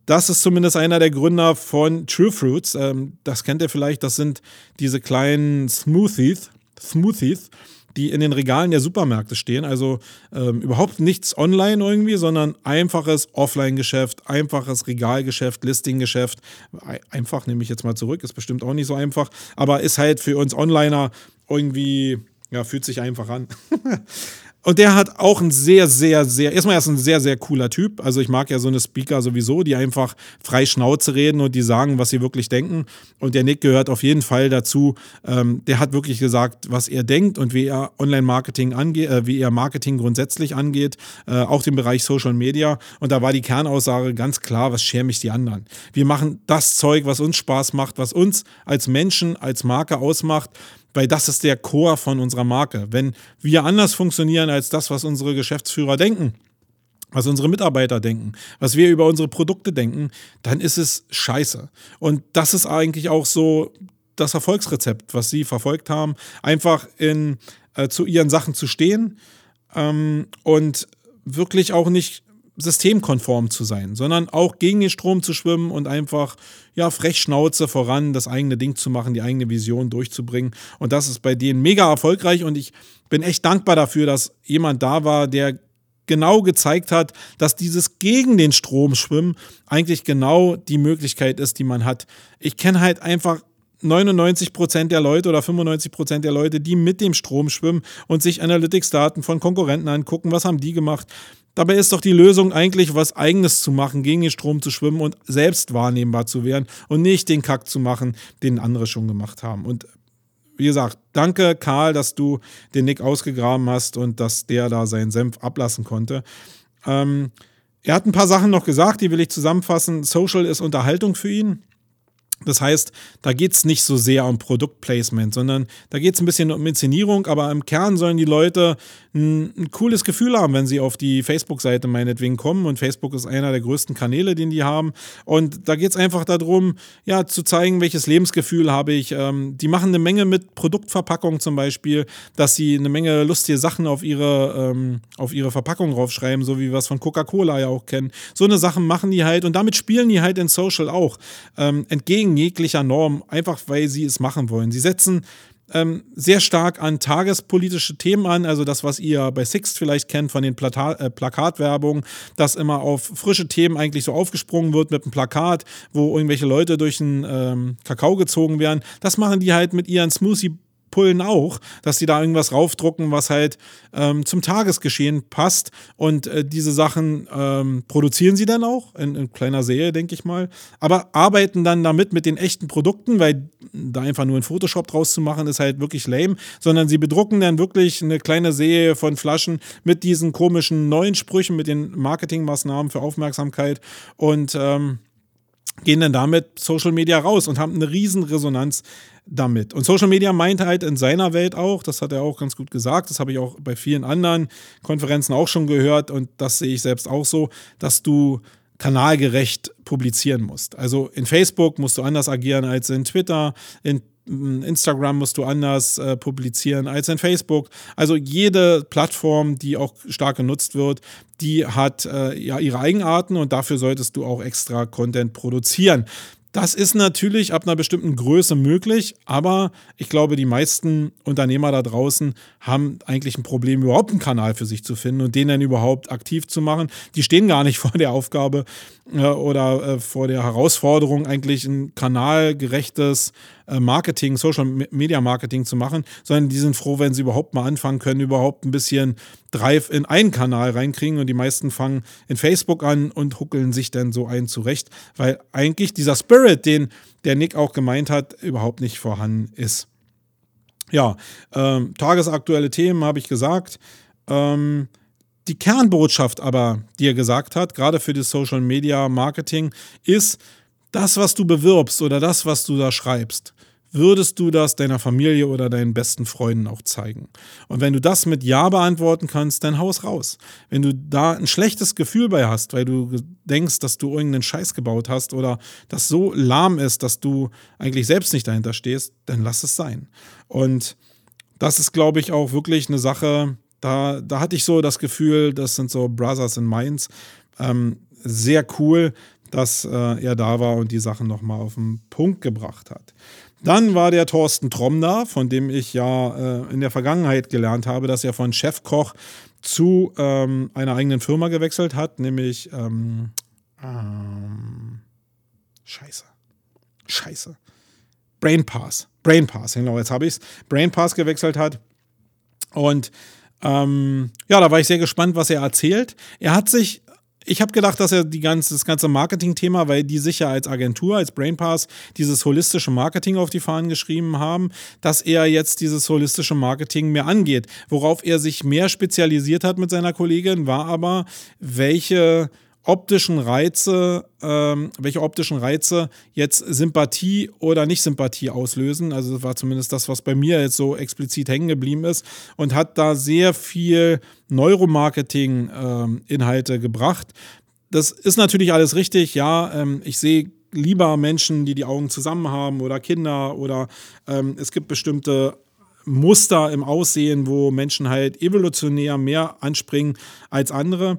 Das ist zumindest einer der Gründer von True Fruits. Ähm, das kennt ihr vielleicht, das sind diese kleinen Smoothies. Smoothies die in den Regalen der Supermärkte stehen. Also ähm, überhaupt nichts online irgendwie, sondern einfaches Offline-Geschäft, einfaches Regalgeschäft, Listing-Geschäft. Einfach nehme ich jetzt mal zurück, ist bestimmt auch nicht so einfach, aber ist halt für uns Onliner irgendwie, ja, fühlt sich einfach an. *laughs* Und der hat auch ein sehr, sehr, sehr, erstmal er ist ein sehr, sehr cooler Typ. Also ich mag ja so eine Speaker sowieso, die einfach frei Schnauze reden und die sagen, was sie wirklich denken. Und der Nick gehört auf jeden Fall dazu. Ähm, der hat wirklich gesagt, was er denkt und wie er Online-Marketing angeht, äh, wie er Marketing grundsätzlich angeht, äh, auch den Bereich Social Media. Und da war die Kernaussage ganz klar, was schäme ich die anderen? Wir machen das Zeug, was uns Spaß macht, was uns als Menschen, als Marke ausmacht weil das ist der Chor von unserer Marke. Wenn wir anders funktionieren als das, was unsere Geschäftsführer denken, was unsere Mitarbeiter denken, was wir über unsere Produkte denken, dann ist es scheiße. Und das ist eigentlich auch so das Erfolgsrezept, was sie verfolgt haben, einfach in, äh, zu ihren Sachen zu stehen ähm, und wirklich auch nicht systemkonform zu sein, sondern auch gegen den Strom zu schwimmen und einfach ja frech Schnauze voran das eigene Ding zu machen, die eigene Vision durchzubringen. Und das ist bei denen mega erfolgreich und ich bin echt dankbar dafür, dass jemand da war, der genau gezeigt hat, dass dieses gegen den Strom schwimmen eigentlich genau die Möglichkeit ist, die man hat. Ich kenne halt einfach 99% der Leute oder 95% der Leute, die mit dem Strom schwimmen und sich Analytics-Daten von Konkurrenten angucken, was haben die gemacht, Dabei ist doch die Lösung eigentlich, was Eigenes zu machen, gegen den Strom zu schwimmen und selbst wahrnehmbar zu werden und nicht den Kack zu machen, den andere schon gemacht haben. Und wie gesagt, danke Karl, dass du den Nick ausgegraben hast und dass der da seinen Senf ablassen konnte. Ähm, er hat ein paar Sachen noch gesagt, die will ich zusammenfassen. Social ist Unterhaltung für ihn. Das heißt, da geht es nicht so sehr um Produktplacement, sondern da geht es ein bisschen um Inszenierung, aber im Kern sollen die Leute ein, ein cooles Gefühl haben, wenn sie auf die Facebook-Seite meinetwegen kommen. Und Facebook ist einer der größten Kanäle, den die haben. Und da geht es einfach darum, ja, zu zeigen, welches Lebensgefühl habe ich. Ähm, die machen eine Menge mit Produktverpackung zum Beispiel, dass sie eine Menge lustige Sachen auf ihre, ähm, auf ihre Verpackung draufschreiben, so wie wir es von Coca-Cola ja auch kennen. So eine Sachen machen die halt und damit spielen die halt in Social auch. Ähm, entgegen jeglicher Norm, einfach weil sie es machen wollen. Sie setzen ähm, sehr stark an tagespolitische Themen an, also das, was ihr bei Sixt vielleicht kennt von den Plata äh, Plakatwerbungen, dass immer auf frische Themen eigentlich so aufgesprungen wird mit einem Plakat, wo irgendwelche Leute durch einen ähm, Kakao gezogen werden. Das machen die halt mit ihren Smoothie Pullen auch, dass sie da irgendwas raufdrucken, was halt ähm, zum Tagesgeschehen passt. Und äh, diese Sachen ähm, produzieren sie dann auch in, in kleiner Serie, denke ich mal. Aber arbeiten dann damit mit den echten Produkten, weil da einfach nur ein Photoshop draus zu machen, ist halt wirklich lame. Sondern sie bedrucken dann wirklich eine kleine Serie von Flaschen mit diesen komischen neuen Sprüchen, mit den Marketingmaßnahmen für Aufmerksamkeit. Und ähm, gehen dann damit Social Media raus und haben eine riesen Resonanz damit. Und Social Media meint halt in seiner Welt auch, das hat er auch ganz gut gesagt, das habe ich auch bei vielen anderen Konferenzen auch schon gehört und das sehe ich selbst auch so, dass du kanalgerecht publizieren musst. Also in Facebook musst du anders agieren als in Twitter, in Instagram musst du anders äh, publizieren als in Facebook. Also jede Plattform, die auch stark genutzt wird, die hat äh, ja ihre Eigenarten und dafür solltest du auch extra Content produzieren. Das ist natürlich ab einer bestimmten Größe möglich, aber ich glaube, die meisten Unternehmer da draußen haben eigentlich ein Problem, überhaupt einen Kanal für sich zu finden und den dann überhaupt aktiv zu machen. Die stehen gar nicht *laughs* vor der Aufgabe äh, oder äh, vor der Herausforderung, eigentlich ein kanalgerechtes Marketing, Social Media Marketing zu machen, sondern die sind froh, wenn sie überhaupt mal anfangen können, überhaupt ein bisschen Drive in einen Kanal reinkriegen und die meisten fangen in Facebook an und huckeln sich dann so einen zurecht, weil eigentlich dieser Spirit, den der Nick auch gemeint hat, überhaupt nicht vorhanden ist. Ja, ähm, tagesaktuelle Themen habe ich gesagt. Ähm, die Kernbotschaft aber, die er gesagt hat, gerade für das Social Media Marketing, ist, das, was du bewirbst oder das, was du da schreibst, würdest du das deiner Familie oder deinen besten Freunden auch zeigen? Und wenn du das mit Ja beantworten kannst, dann haus raus. Wenn du da ein schlechtes Gefühl bei hast, weil du denkst, dass du irgendeinen Scheiß gebaut hast oder das so lahm ist, dass du eigentlich selbst nicht dahinter stehst, dann lass es sein. Und das ist, glaube ich, auch wirklich eine Sache, da, da hatte ich so das Gefühl, das sind so Brothers in Minds. Ähm, sehr cool, dass äh, er da war und die Sachen nochmal auf den Punkt gebracht hat. Dann war der Thorsten Tromm da, von dem ich ja äh, in der Vergangenheit gelernt habe, dass er von Chefkoch zu ähm, einer eigenen Firma gewechselt hat, nämlich ähm, ähm, Scheiße. Scheiße. Brainpass. Brainpass, genau, jetzt habe ich es. Brainpass gewechselt hat. Und ähm, ja, da war ich sehr gespannt, was er erzählt. Er hat sich ich habe gedacht, dass er die ganze, das ganze Marketing-Thema, weil die sicher als Agentur, als Brainpass dieses holistische Marketing auf die Fahnen geschrieben haben, dass er jetzt dieses holistische Marketing mehr angeht. Worauf er sich mehr spezialisiert hat mit seiner Kollegin, war aber, welche optischen Reize, ähm, welche optischen Reize jetzt Sympathie oder nicht Sympathie auslösen. Also das war zumindest das, was bei mir jetzt so explizit hängen geblieben ist und hat da sehr viel Neuromarketing-Inhalte ähm, gebracht. Das ist natürlich alles richtig, ja. Ähm, ich sehe lieber Menschen, die die Augen zusammen haben oder Kinder oder ähm, es gibt bestimmte Muster im Aussehen, wo Menschen halt evolutionär mehr anspringen als andere.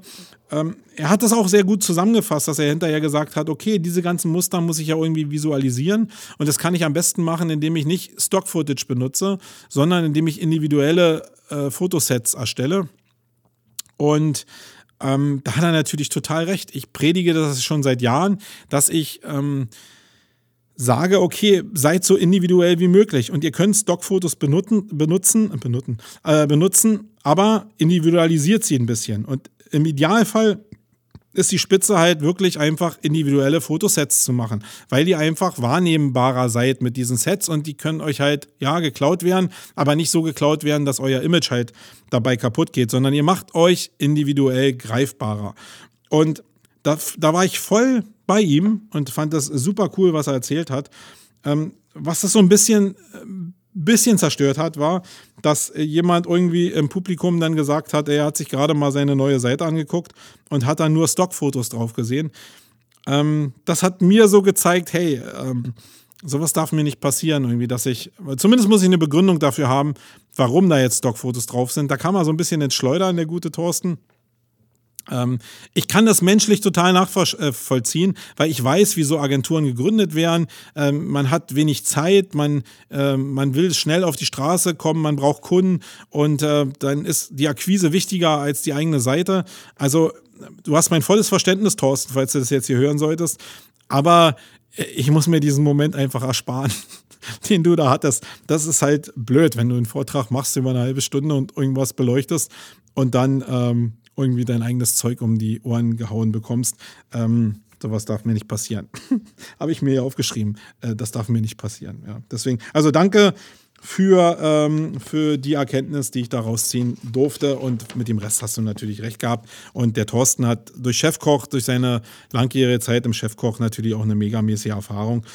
Ähm, er hat das auch sehr gut zusammengefasst, dass er hinterher gesagt hat, okay, diese ganzen Muster muss ich ja irgendwie visualisieren und das kann ich am besten machen, indem ich nicht Stock-Footage benutze, sondern indem ich individuelle äh, Fotosets erstelle. Und ähm, da hat er natürlich total recht. Ich predige das schon seit Jahren, dass ich ähm, sage, okay, seid so individuell wie möglich und ihr könnt Stockfotos benutzen, benutzen, benutzen, äh, benutzen, aber individualisiert sie ein bisschen. Und im Idealfall ist die Spitze halt wirklich einfach individuelle Fotosets zu machen, weil ihr einfach wahrnehmbarer seid mit diesen Sets und die können euch halt, ja, geklaut werden, aber nicht so geklaut werden, dass euer Image halt dabei kaputt geht, sondern ihr macht euch individuell greifbarer. Und da, da war ich voll bei ihm und fand das super cool, was er erzählt hat. Ähm, was das so ein bisschen, äh, bisschen zerstört hat, war, dass jemand irgendwie im Publikum dann gesagt hat, er hat sich gerade mal seine neue Seite angeguckt und hat dann nur Stockfotos drauf gesehen. Ähm, das hat mir so gezeigt, hey, ähm, sowas darf mir nicht passieren, irgendwie, dass ich, zumindest muss ich eine Begründung dafür haben, warum da jetzt Stockfotos drauf sind. Da kann man so ein bisschen ins Schleudern, der gute Thorsten. Ähm, ich kann das menschlich total nachvollziehen, weil ich weiß, wie so Agenturen gegründet werden. Ähm, man hat wenig Zeit, man, äh, man will schnell auf die Straße kommen, man braucht Kunden und äh, dann ist die Akquise wichtiger als die eigene Seite. Also du hast mein volles Verständnis, Thorsten, falls du das jetzt hier hören solltest. Aber ich muss mir diesen Moment einfach ersparen *laughs* den du da hattest. Das ist halt blöd, wenn du einen Vortrag machst über eine halbe Stunde und irgendwas beleuchtest und dann ähm, irgendwie dein eigenes Zeug um die Ohren gehauen bekommst. Ähm, sowas darf mir nicht passieren. *laughs* Habe ich mir ja aufgeschrieben. Äh, das darf mir nicht passieren. Ja. Deswegen, also danke für, ähm, für die Erkenntnis, die ich daraus ziehen durfte. Und mit dem Rest hast du natürlich recht gehabt. Und der Thorsten hat durch Chefkoch, durch seine langjährige Zeit im Chefkoch natürlich auch eine megamäßige Erfahrung.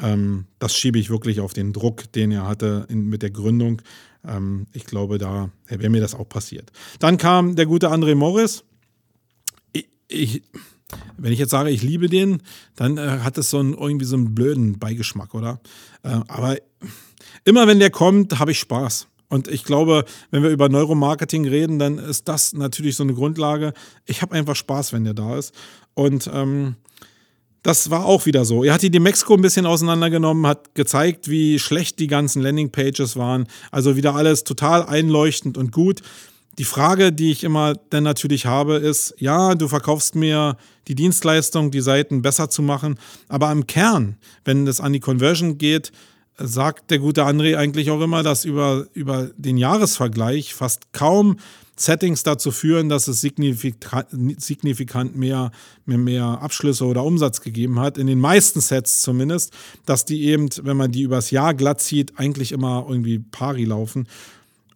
Ähm, das schiebe ich wirklich auf den Druck, den er hatte in, mit der Gründung. Ähm, ich glaube, da wäre mir das auch passiert. Dann kam der gute André Morris. Ich, ich, wenn ich jetzt sage, ich liebe den, dann äh, hat es so einen, irgendwie so einen blöden Beigeschmack, oder? Äh, aber immer wenn der kommt, habe ich Spaß. Und ich glaube, wenn wir über Neuromarketing reden, dann ist das natürlich so eine Grundlage. Ich habe einfach Spaß, wenn der da ist. Und ähm, das war auch wieder so. Er hat die Demexco ein bisschen auseinandergenommen, hat gezeigt, wie schlecht die ganzen Landingpages waren. Also wieder alles total einleuchtend und gut. Die Frage, die ich immer dann natürlich habe, ist, ja, du verkaufst mir die Dienstleistung, die Seiten besser zu machen, aber im Kern, wenn es an die Conversion geht, sagt der gute André eigentlich auch immer, dass über, über den Jahresvergleich fast kaum Settings dazu führen, dass es signifikant, signifikant mehr, mehr, mehr Abschlüsse oder Umsatz gegeben hat. In den meisten Sets zumindest, dass die eben, wenn man die übers Jahr glatt zieht, eigentlich immer irgendwie pari laufen.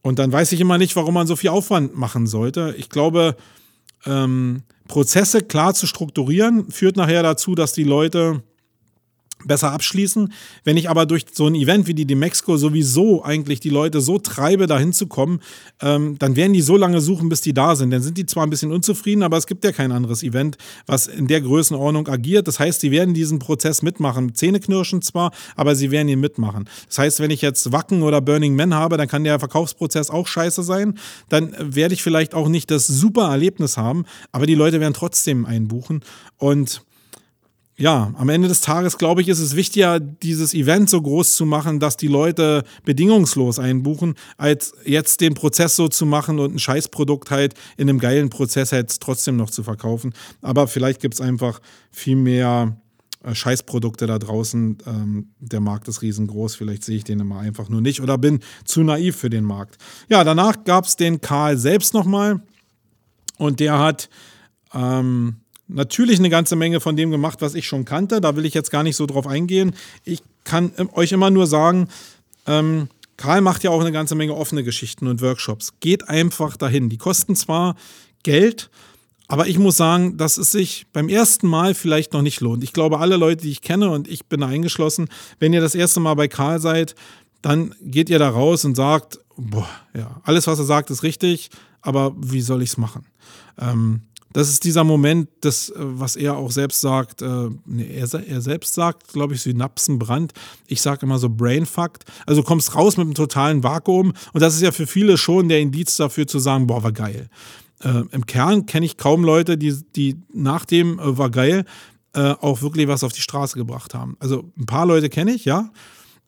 Und dann weiß ich immer nicht, warum man so viel Aufwand machen sollte. Ich glaube, ähm, Prozesse klar zu strukturieren, führt nachher dazu, dass die Leute besser abschließen. Wenn ich aber durch so ein Event wie die Demexco sowieso eigentlich die Leute so treibe, da hinzukommen, ähm, dann werden die so lange suchen, bis die da sind. Dann sind die zwar ein bisschen unzufrieden, aber es gibt ja kein anderes Event, was in der Größenordnung agiert. Das heißt, sie werden diesen Prozess mitmachen. Zähneknirschen zwar, aber sie werden ihn mitmachen. Das heißt, wenn ich jetzt Wacken oder Burning Man habe, dann kann der Verkaufsprozess auch scheiße sein. Dann werde ich vielleicht auch nicht das super Erlebnis haben, aber die Leute werden trotzdem einbuchen. Und ja, am Ende des Tages, glaube ich, ist es wichtiger, dieses Event so groß zu machen, dass die Leute bedingungslos einbuchen, als jetzt den Prozess so zu machen und ein Scheißprodukt halt in einem geilen Prozess halt trotzdem noch zu verkaufen. Aber vielleicht gibt es einfach viel mehr äh, Scheißprodukte da draußen. Ähm, der Markt ist riesengroß, vielleicht sehe ich den immer einfach nur nicht oder bin zu naiv für den Markt. Ja, danach gab es den Karl selbst nochmal und der hat. Ähm, natürlich eine ganze Menge von dem gemacht, was ich schon kannte. Da will ich jetzt gar nicht so drauf eingehen. Ich kann ähm, euch immer nur sagen, ähm, Karl macht ja auch eine ganze Menge offene Geschichten und Workshops. Geht einfach dahin. Die kosten zwar Geld, aber ich muss sagen, dass es sich beim ersten Mal vielleicht noch nicht lohnt. Ich glaube, alle Leute, die ich kenne und ich bin eingeschlossen, wenn ihr das erste Mal bei Karl seid, dann geht ihr da raus und sagt, boah, ja, alles, was er sagt, ist richtig, aber wie soll ich es machen? Ähm, das ist dieser Moment, das, äh, was er auch selbst sagt, äh, nee, er, er, selbst sagt, glaube ich, Synapsenbrand. Ich sage immer so Brainfucked. Also kommst raus mit einem totalen Vakuum und das ist ja für viele schon der Indiz dafür zu sagen, boah, war geil. Äh, Im Kern kenne ich kaum Leute, die, die nach dem äh, war geil äh, auch wirklich was auf die Straße gebracht haben. Also ein paar Leute kenne ich, ja.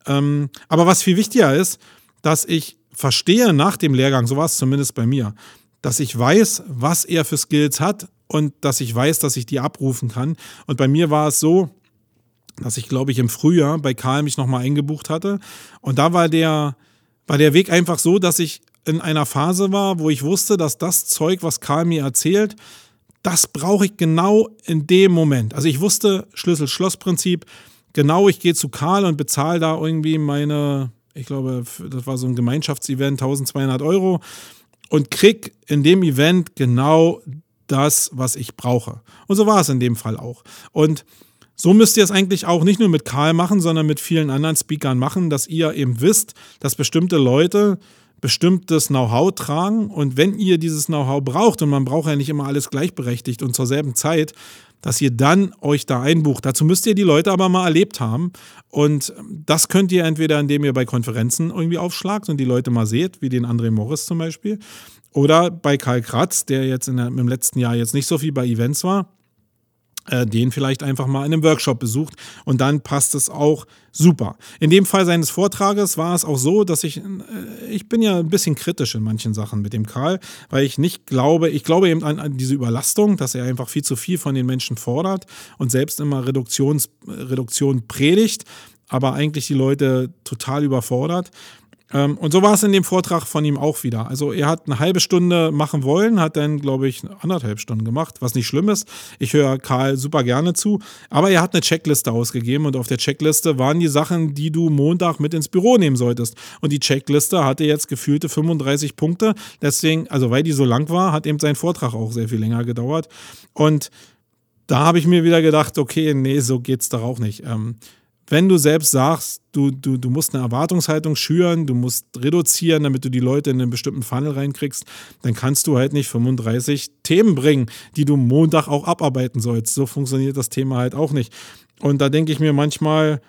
Ähm, aber was viel wichtiger ist, dass ich verstehe nach dem Lehrgang, so war es zumindest bei mir, dass ich weiß, was er für Skills hat und dass ich weiß, dass ich die abrufen kann. Und bei mir war es so, dass ich, glaube ich, im Frühjahr bei Karl mich nochmal eingebucht hatte. Und da war der, war der Weg einfach so, dass ich in einer Phase war, wo ich wusste, dass das Zeug, was Karl mir erzählt, das brauche ich genau in dem Moment. Also ich wusste, Schlüssel-Schloss-Prinzip, genau, ich gehe zu Karl und bezahle da irgendwie meine, ich glaube, das war so ein Gemeinschaftsevent, 1200 Euro und krieg in dem Event genau das, was ich brauche. Und so war es in dem Fall auch. Und so müsst ihr es eigentlich auch nicht nur mit Karl machen, sondern mit vielen anderen Speakern machen, dass ihr eben wisst, dass bestimmte Leute bestimmtes Know-how tragen und wenn ihr dieses Know-how braucht und man braucht ja nicht immer alles gleichberechtigt und zur selben Zeit, dass ihr dann euch da einbucht. Dazu müsst ihr die Leute aber mal erlebt haben. Und das könnt ihr entweder, indem ihr bei Konferenzen irgendwie aufschlagt und die Leute mal seht, wie den André Morris zum Beispiel, oder bei Karl Kratz, der jetzt in der, im letzten Jahr jetzt nicht so viel bei Events war den vielleicht einfach mal in einem Workshop besucht und dann passt es auch super. In dem Fall seines Vortrages war es auch so, dass ich, äh, ich bin ja ein bisschen kritisch in manchen Sachen mit dem Karl, weil ich nicht glaube, ich glaube eben an, an diese Überlastung, dass er einfach viel zu viel von den Menschen fordert und selbst immer Reduktions, Reduktion predigt, aber eigentlich die Leute total überfordert. Ähm, und so war es in dem Vortrag von ihm auch wieder. Also er hat eine halbe Stunde machen wollen, hat dann, glaube ich, anderthalb Stunden gemacht, was nicht schlimm ist. Ich höre Karl super gerne zu. Aber er hat eine Checkliste ausgegeben und auf der Checkliste waren die Sachen, die du Montag mit ins Büro nehmen solltest. Und die Checkliste hatte jetzt gefühlte 35 Punkte. Deswegen, also weil die so lang war, hat eben sein Vortrag auch sehr viel länger gedauert. Und da habe ich mir wieder gedacht, okay, nee, so geht's doch auch nicht. Ähm, wenn du selbst sagst, du, du, du musst eine Erwartungshaltung schüren, du musst reduzieren, damit du die Leute in einen bestimmten Funnel reinkriegst, dann kannst du halt nicht 35 Themen bringen, die du Montag auch abarbeiten sollst. So funktioniert das Thema halt auch nicht. Und da denke ich mir manchmal,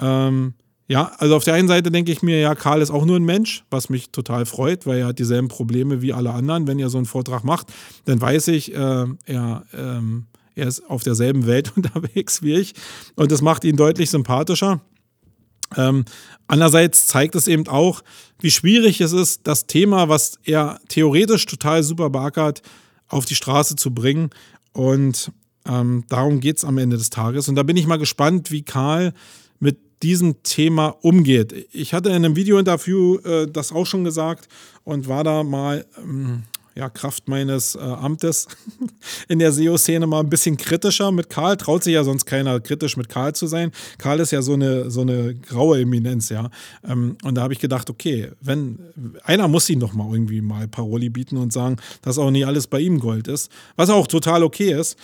ähm, ja, also auf der einen Seite denke ich mir, ja, Karl ist auch nur ein Mensch, was mich total freut, weil er hat dieselben Probleme wie alle anderen. Wenn er so einen Vortrag macht, dann weiß ich, äh, er, ähm, er ist auf derselben Welt *laughs* unterwegs wie ich und das macht ihn deutlich sympathischer. Ähm, andererseits zeigt es eben auch, wie schwierig es ist, das Thema, was er theoretisch total super beackert, auf die Straße zu bringen. Und ähm, darum geht es am Ende des Tages. Und da bin ich mal gespannt, wie Karl mit diesem Thema umgeht. Ich hatte in einem Video-Interview äh, das auch schon gesagt und war da mal ähm, ja, Kraft meines äh, Amtes *laughs* in der SEO-Szene mal ein bisschen kritischer mit Karl. Traut sich ja sonst keiner kritisch mit Karl zu sein. Karl ist ja so eine, so eine graue Eminenz, ja. Ähm, und da habe ich gedacht, okay, wenn einer muss ihn doch mal irgendwie mal Paroli bieten und sagen, dass auch nicht alles bei ihm Gold ist, was auch total okay ist.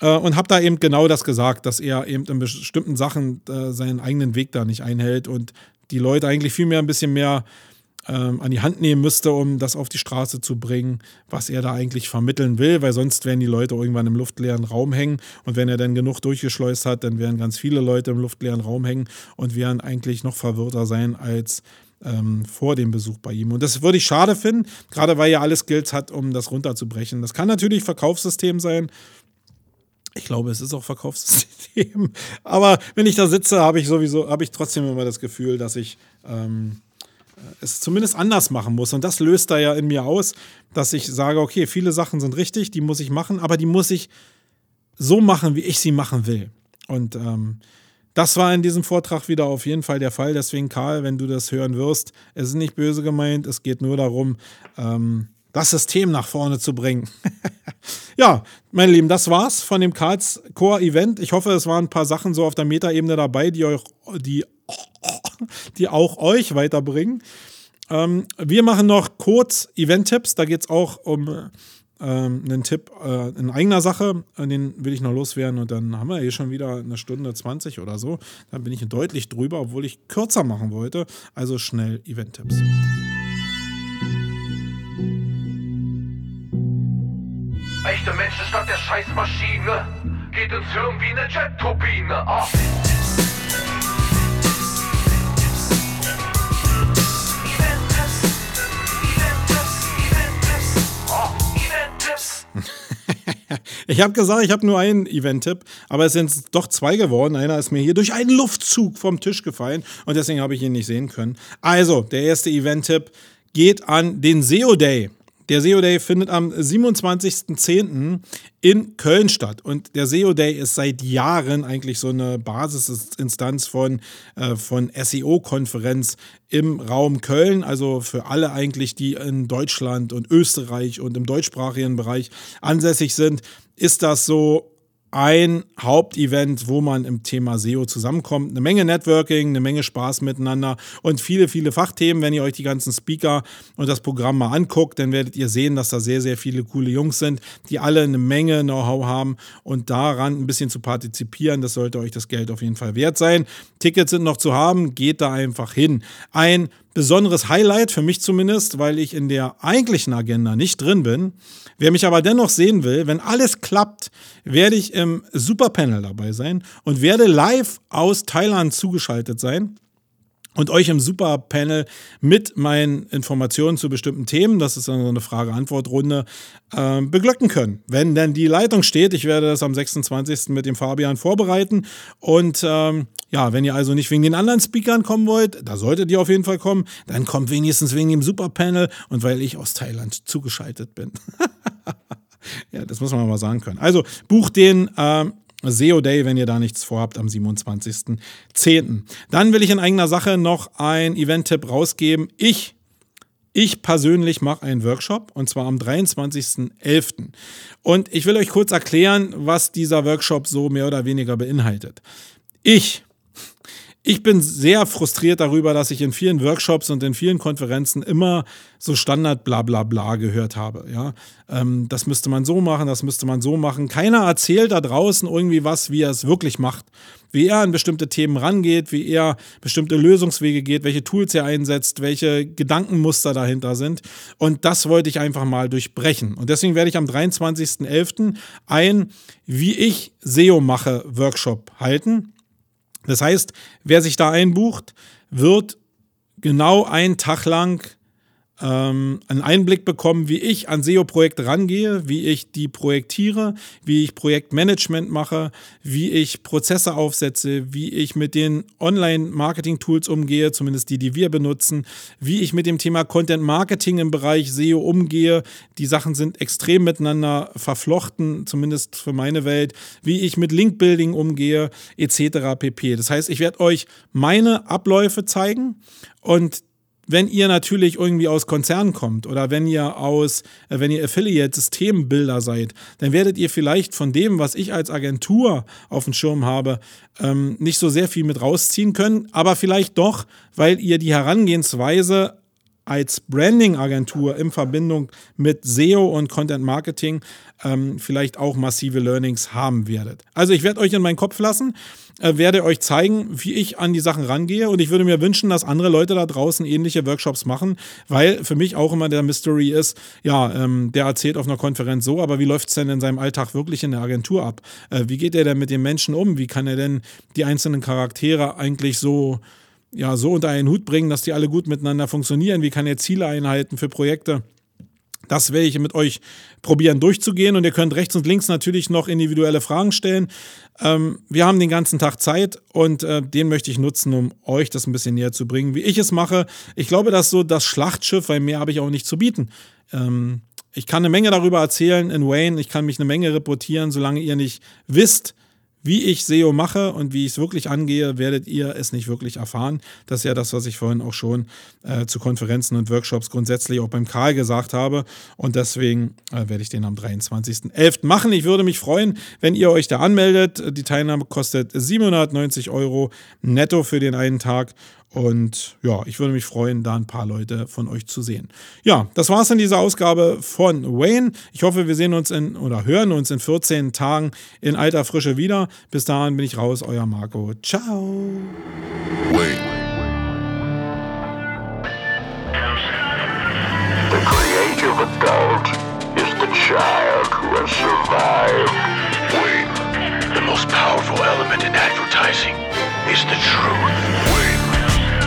Äh, und habe da eben genau das gesagt, dass er eben in bestimmten Sachen äh, seinen eigenen Weg da nicht einhält und die Leute eigentlich viel mehr ein bisschen mehr ähm, an die Hand nehmen müsste, um das auf die Straße zu bringen, was er da eigentlich vermitteln will, weil sonst werden die Leute irgendwann im luftleeren Raum hängen und wenn er dann genug durchgeschleust hat, dann werden ganz viele Leute im luftleeren Raum hängen und werden eigentlich noch verwirrter sein als ähm, vor dem Besuch bei ihm. Und das würde ich schade finden, gerade weil er alles Skills hat, um das runterzubrechen. Das kann natürlich Verkaufssystem sein, ich glaube, es ist auch Verkaufssystem. *laughs* Aber wenn ich da sitze, habe ich sowieso, habe ich trotzdem immer das Gefühl, dass ich ähm, es zumindest anders machen muss. Und das löst da ja in mir aus, dass ich sage, okay, viele Sachen sind richtig, die muss ich machen, aber die muss ich so machen, wie ich sie machen will. Und ähm, das war in diesem Vortrag wieder auf jeden Fall der Fall. Deswegen, Karl, wenn du das hören wirst, es ist nicht böse gemeint, es geht nur darum, ähm, das System nach vorne zu bringen. *laughs* ja, meine Lieben, das war's von dem Karls Core Event. Ich hoffe, es waren ein paar Sachen so auf der Metaebene dabei, die euch, die *laughs* die auch euch weiterbringen. Ähm, wir machen noch kurz Event-Tipps. Da geht es auch um ähm, einen Tipp äh, in eigener Sache. Den will ich noch loswerden und dann haben wir hier schon wieder eine Stunde 20 oder so. Da bin ich deutlich drüber, obwohl ich kürzer machen wollte. Also schnell Event-Tipps. Echte Menschen statt der Scheißmaschine geht ins Hirn wie eine Jet-Turbine. Ah. Ich habe gesagt, ich habe nur einen Event-Tipp, aber es sind doch zwei geworden. Einer ist mir hier durch einen Luftzug vom Tisch gefallen und deswegen habe ich ihn nicht sehen können. Also, der erste Event-Tipp geht an den SEO Day. Der SEO Day findet am 27.10. in Köln statt. Und der SEO Day ist seit Jahren eigentlich so eine Basisinstanz von, äh, von SEO-Konferenz im Raum Köln. Also für alle eigentlich, die in Deutschland und Österreich und im deutschsprachigen Bereich ansässig sind, ist das so ein Hauptevent, wo man im Thema SEO zusammenkommt. Eine Menge Networking, eine Menge Spaß miteinander und viele, viele Fachthemen. Wenn ihr euch die ganzen Speaker und das Programm mal anguckt, dann werdet ihr sehen, dass da sehr, sehr viele coole Jungs sind, die alle eine Menge Know-how haben und daran ein bisschen zu partizipieren, das sollte euch das Geld auf jeden Fall wert sein. Tickets sind noch zu haben, geht da einfach hin. Ein besonderes Highlight, für mich zumindest, weil ich in der eigentlichen Agenda nicht drin bin. Wer mich aber dennoch sehen will, wenn alles klappt, werde ich im Superpanel dabei sein und werde live aus Thailand zugeschaltet sein und euch im Superpanel mit meinen Informationen zu bestimmten Themen, das ist dann so eine Frage-Antwort-Runde, äh, beglücken können. Wenn denn die Leitung steht, ich werde das am 26. mit dem Fabian vorbereiten. Und ähm, ja, wenn ihr also nicht wegen den anderen Speakern kommen wollt, da solltet ihr auf jeden Fall kommen, dann kommt wenigstens wegen dem Superpanel und weil ich aus Thailand zugeschaltet bin. *laughs* ja, das muss man mal sagen können. Also bucht den. Äh, SEO Day, wenn ihr da nichts vorhabt, am 27.10. Dann will ich in eigener Sache noch ein Event-Tipp rausgeben. Ich ich persönlich mache einen Workshop und zwar am 23.11. Und ich will euch kurz erklären, was dieser Workshop so mehr oder weniger beinhaltet. Ich ich bin sehr frustriert darüber, dass ich in vielen Workshops und in vielen Konferenzen immer so Standard bla bla bla gehört habe. Ja, ähm, das müsste man so machen, das müsste man so machen. Keiner erzählt da draußen irgendwie was, wie er es wirklich macht. Wie er an bestimmte Themen rangeht, wie er bestimmte Lösungswege geht, welche Tools er einsetzt, welche Gedankenmuster dahinter sind. Und das wollte ich einfach mal durchbrechen. Und deswegen werde ich am 23.11. ein Wie ich SEO mache Workshop halten. Das heißt, wer sich da einbucht, wird genau einen Tag lang ähm, einen Einblick bekommen, wie ich an SEO-Projekte rangehe, wie ich die projektiere, wie ich Projektmanagement mache, wie ich Prozesse aufsetze, wie ich mit den Online-Marketing-Tools umgehe, zumindest die, die wir benutzen, wie ich mit dem Thema Content-Marketing im Bereich SEO umgehe. Die Sachen sind extrem miteinander verflochten, zumindest für meine Welt, wie ich mit Link-Building umgehe, etc. pp. Das heißt, ich werde euch meine Abläufe zeigen und wenn ihr natürlich irgendwie aus Konzernen kommt oder wenn ihr aus, äh, wenn ihr Affiliate-Systembilder seid, dann werdet ihr vielleicht von dem, was ich als Agentur auf dem Schirm habe, ähm, nicht so sehr viel mit rausziehen können, aber vielleicht doch, weil ihr die Herangehensweise als Branding-Agentur in Verbindung mit SEO und Content Marketing ähm, vielleicht auch massive Learnings haben werdet. Also ich werde euch in meinen Kopf lassen, äh, werde euch zeigen, wie ich an die Sachen rangehe und ich würde mir wünschen, dass andere Leute da draußen ähnliche Workshops machen, weil für mich auch immer der Mystery ist, ja, ähm, der erzählt auf einer Konferenz so, aber wie läuft es denn in seinem Alltag wirklich in der Agentur ab? Äh, wie geht er denn mit den Menschen um? Wie kann er denn die einzelnen Charaktere eigentlich so ja, so unter einen Hut bringen, dass die alle gut miteinander funktionieren? Wie kann er Ziele einhalten für Projekte? Das werde ich mit euch probieren durchzugehen und ihr könnt rechts und links natürlich noch individuelle Fragen stellen. Ähm, wir haben den ganzen Tag Zeit und äh, den möchte ich nutzen, um euch das ein bisschen näher zu bringen, wie ich es mache. Ich glaube, das ist so das Schlachtschiff, weil mehr habe ich auch nicht zu bieten. Ähm, ich kann eine Menge darüber erzählen in Wayne, ich kann mich eine Menge reportieren, solange ihr nicht wisst, wie ich SEO mache und wie ich es wirklich angehe, werdet ihr es nicht wirklich erfahren. Das ist ja das, was ich vorhin auch schon äh, zu Konferenzen und Workshops grundsätzlich auch beim Karl gesagt habe. Und deswegen äh, werde ich den am 23.11. machen. Ich würde mich freuen, wenn ihr euch da anmeldet. Die Teilnahme kostet 790 Euro netto für den einen Tag. Und ja, ich würde mich freuen, da ein paar Leute von euch zu sehen. Ja, das war's in dieser Ausgabe von Wayne. Ich hoffe, wir sehen uns in oder hören uns in 14 Tagen in alter Frische wieder. Bis dahin bin ich raus, euer Marco. Ciao. Wayne. The creative adult is the child who has survived. Wayne. The most powerful element in advertising is the truth. Wayne.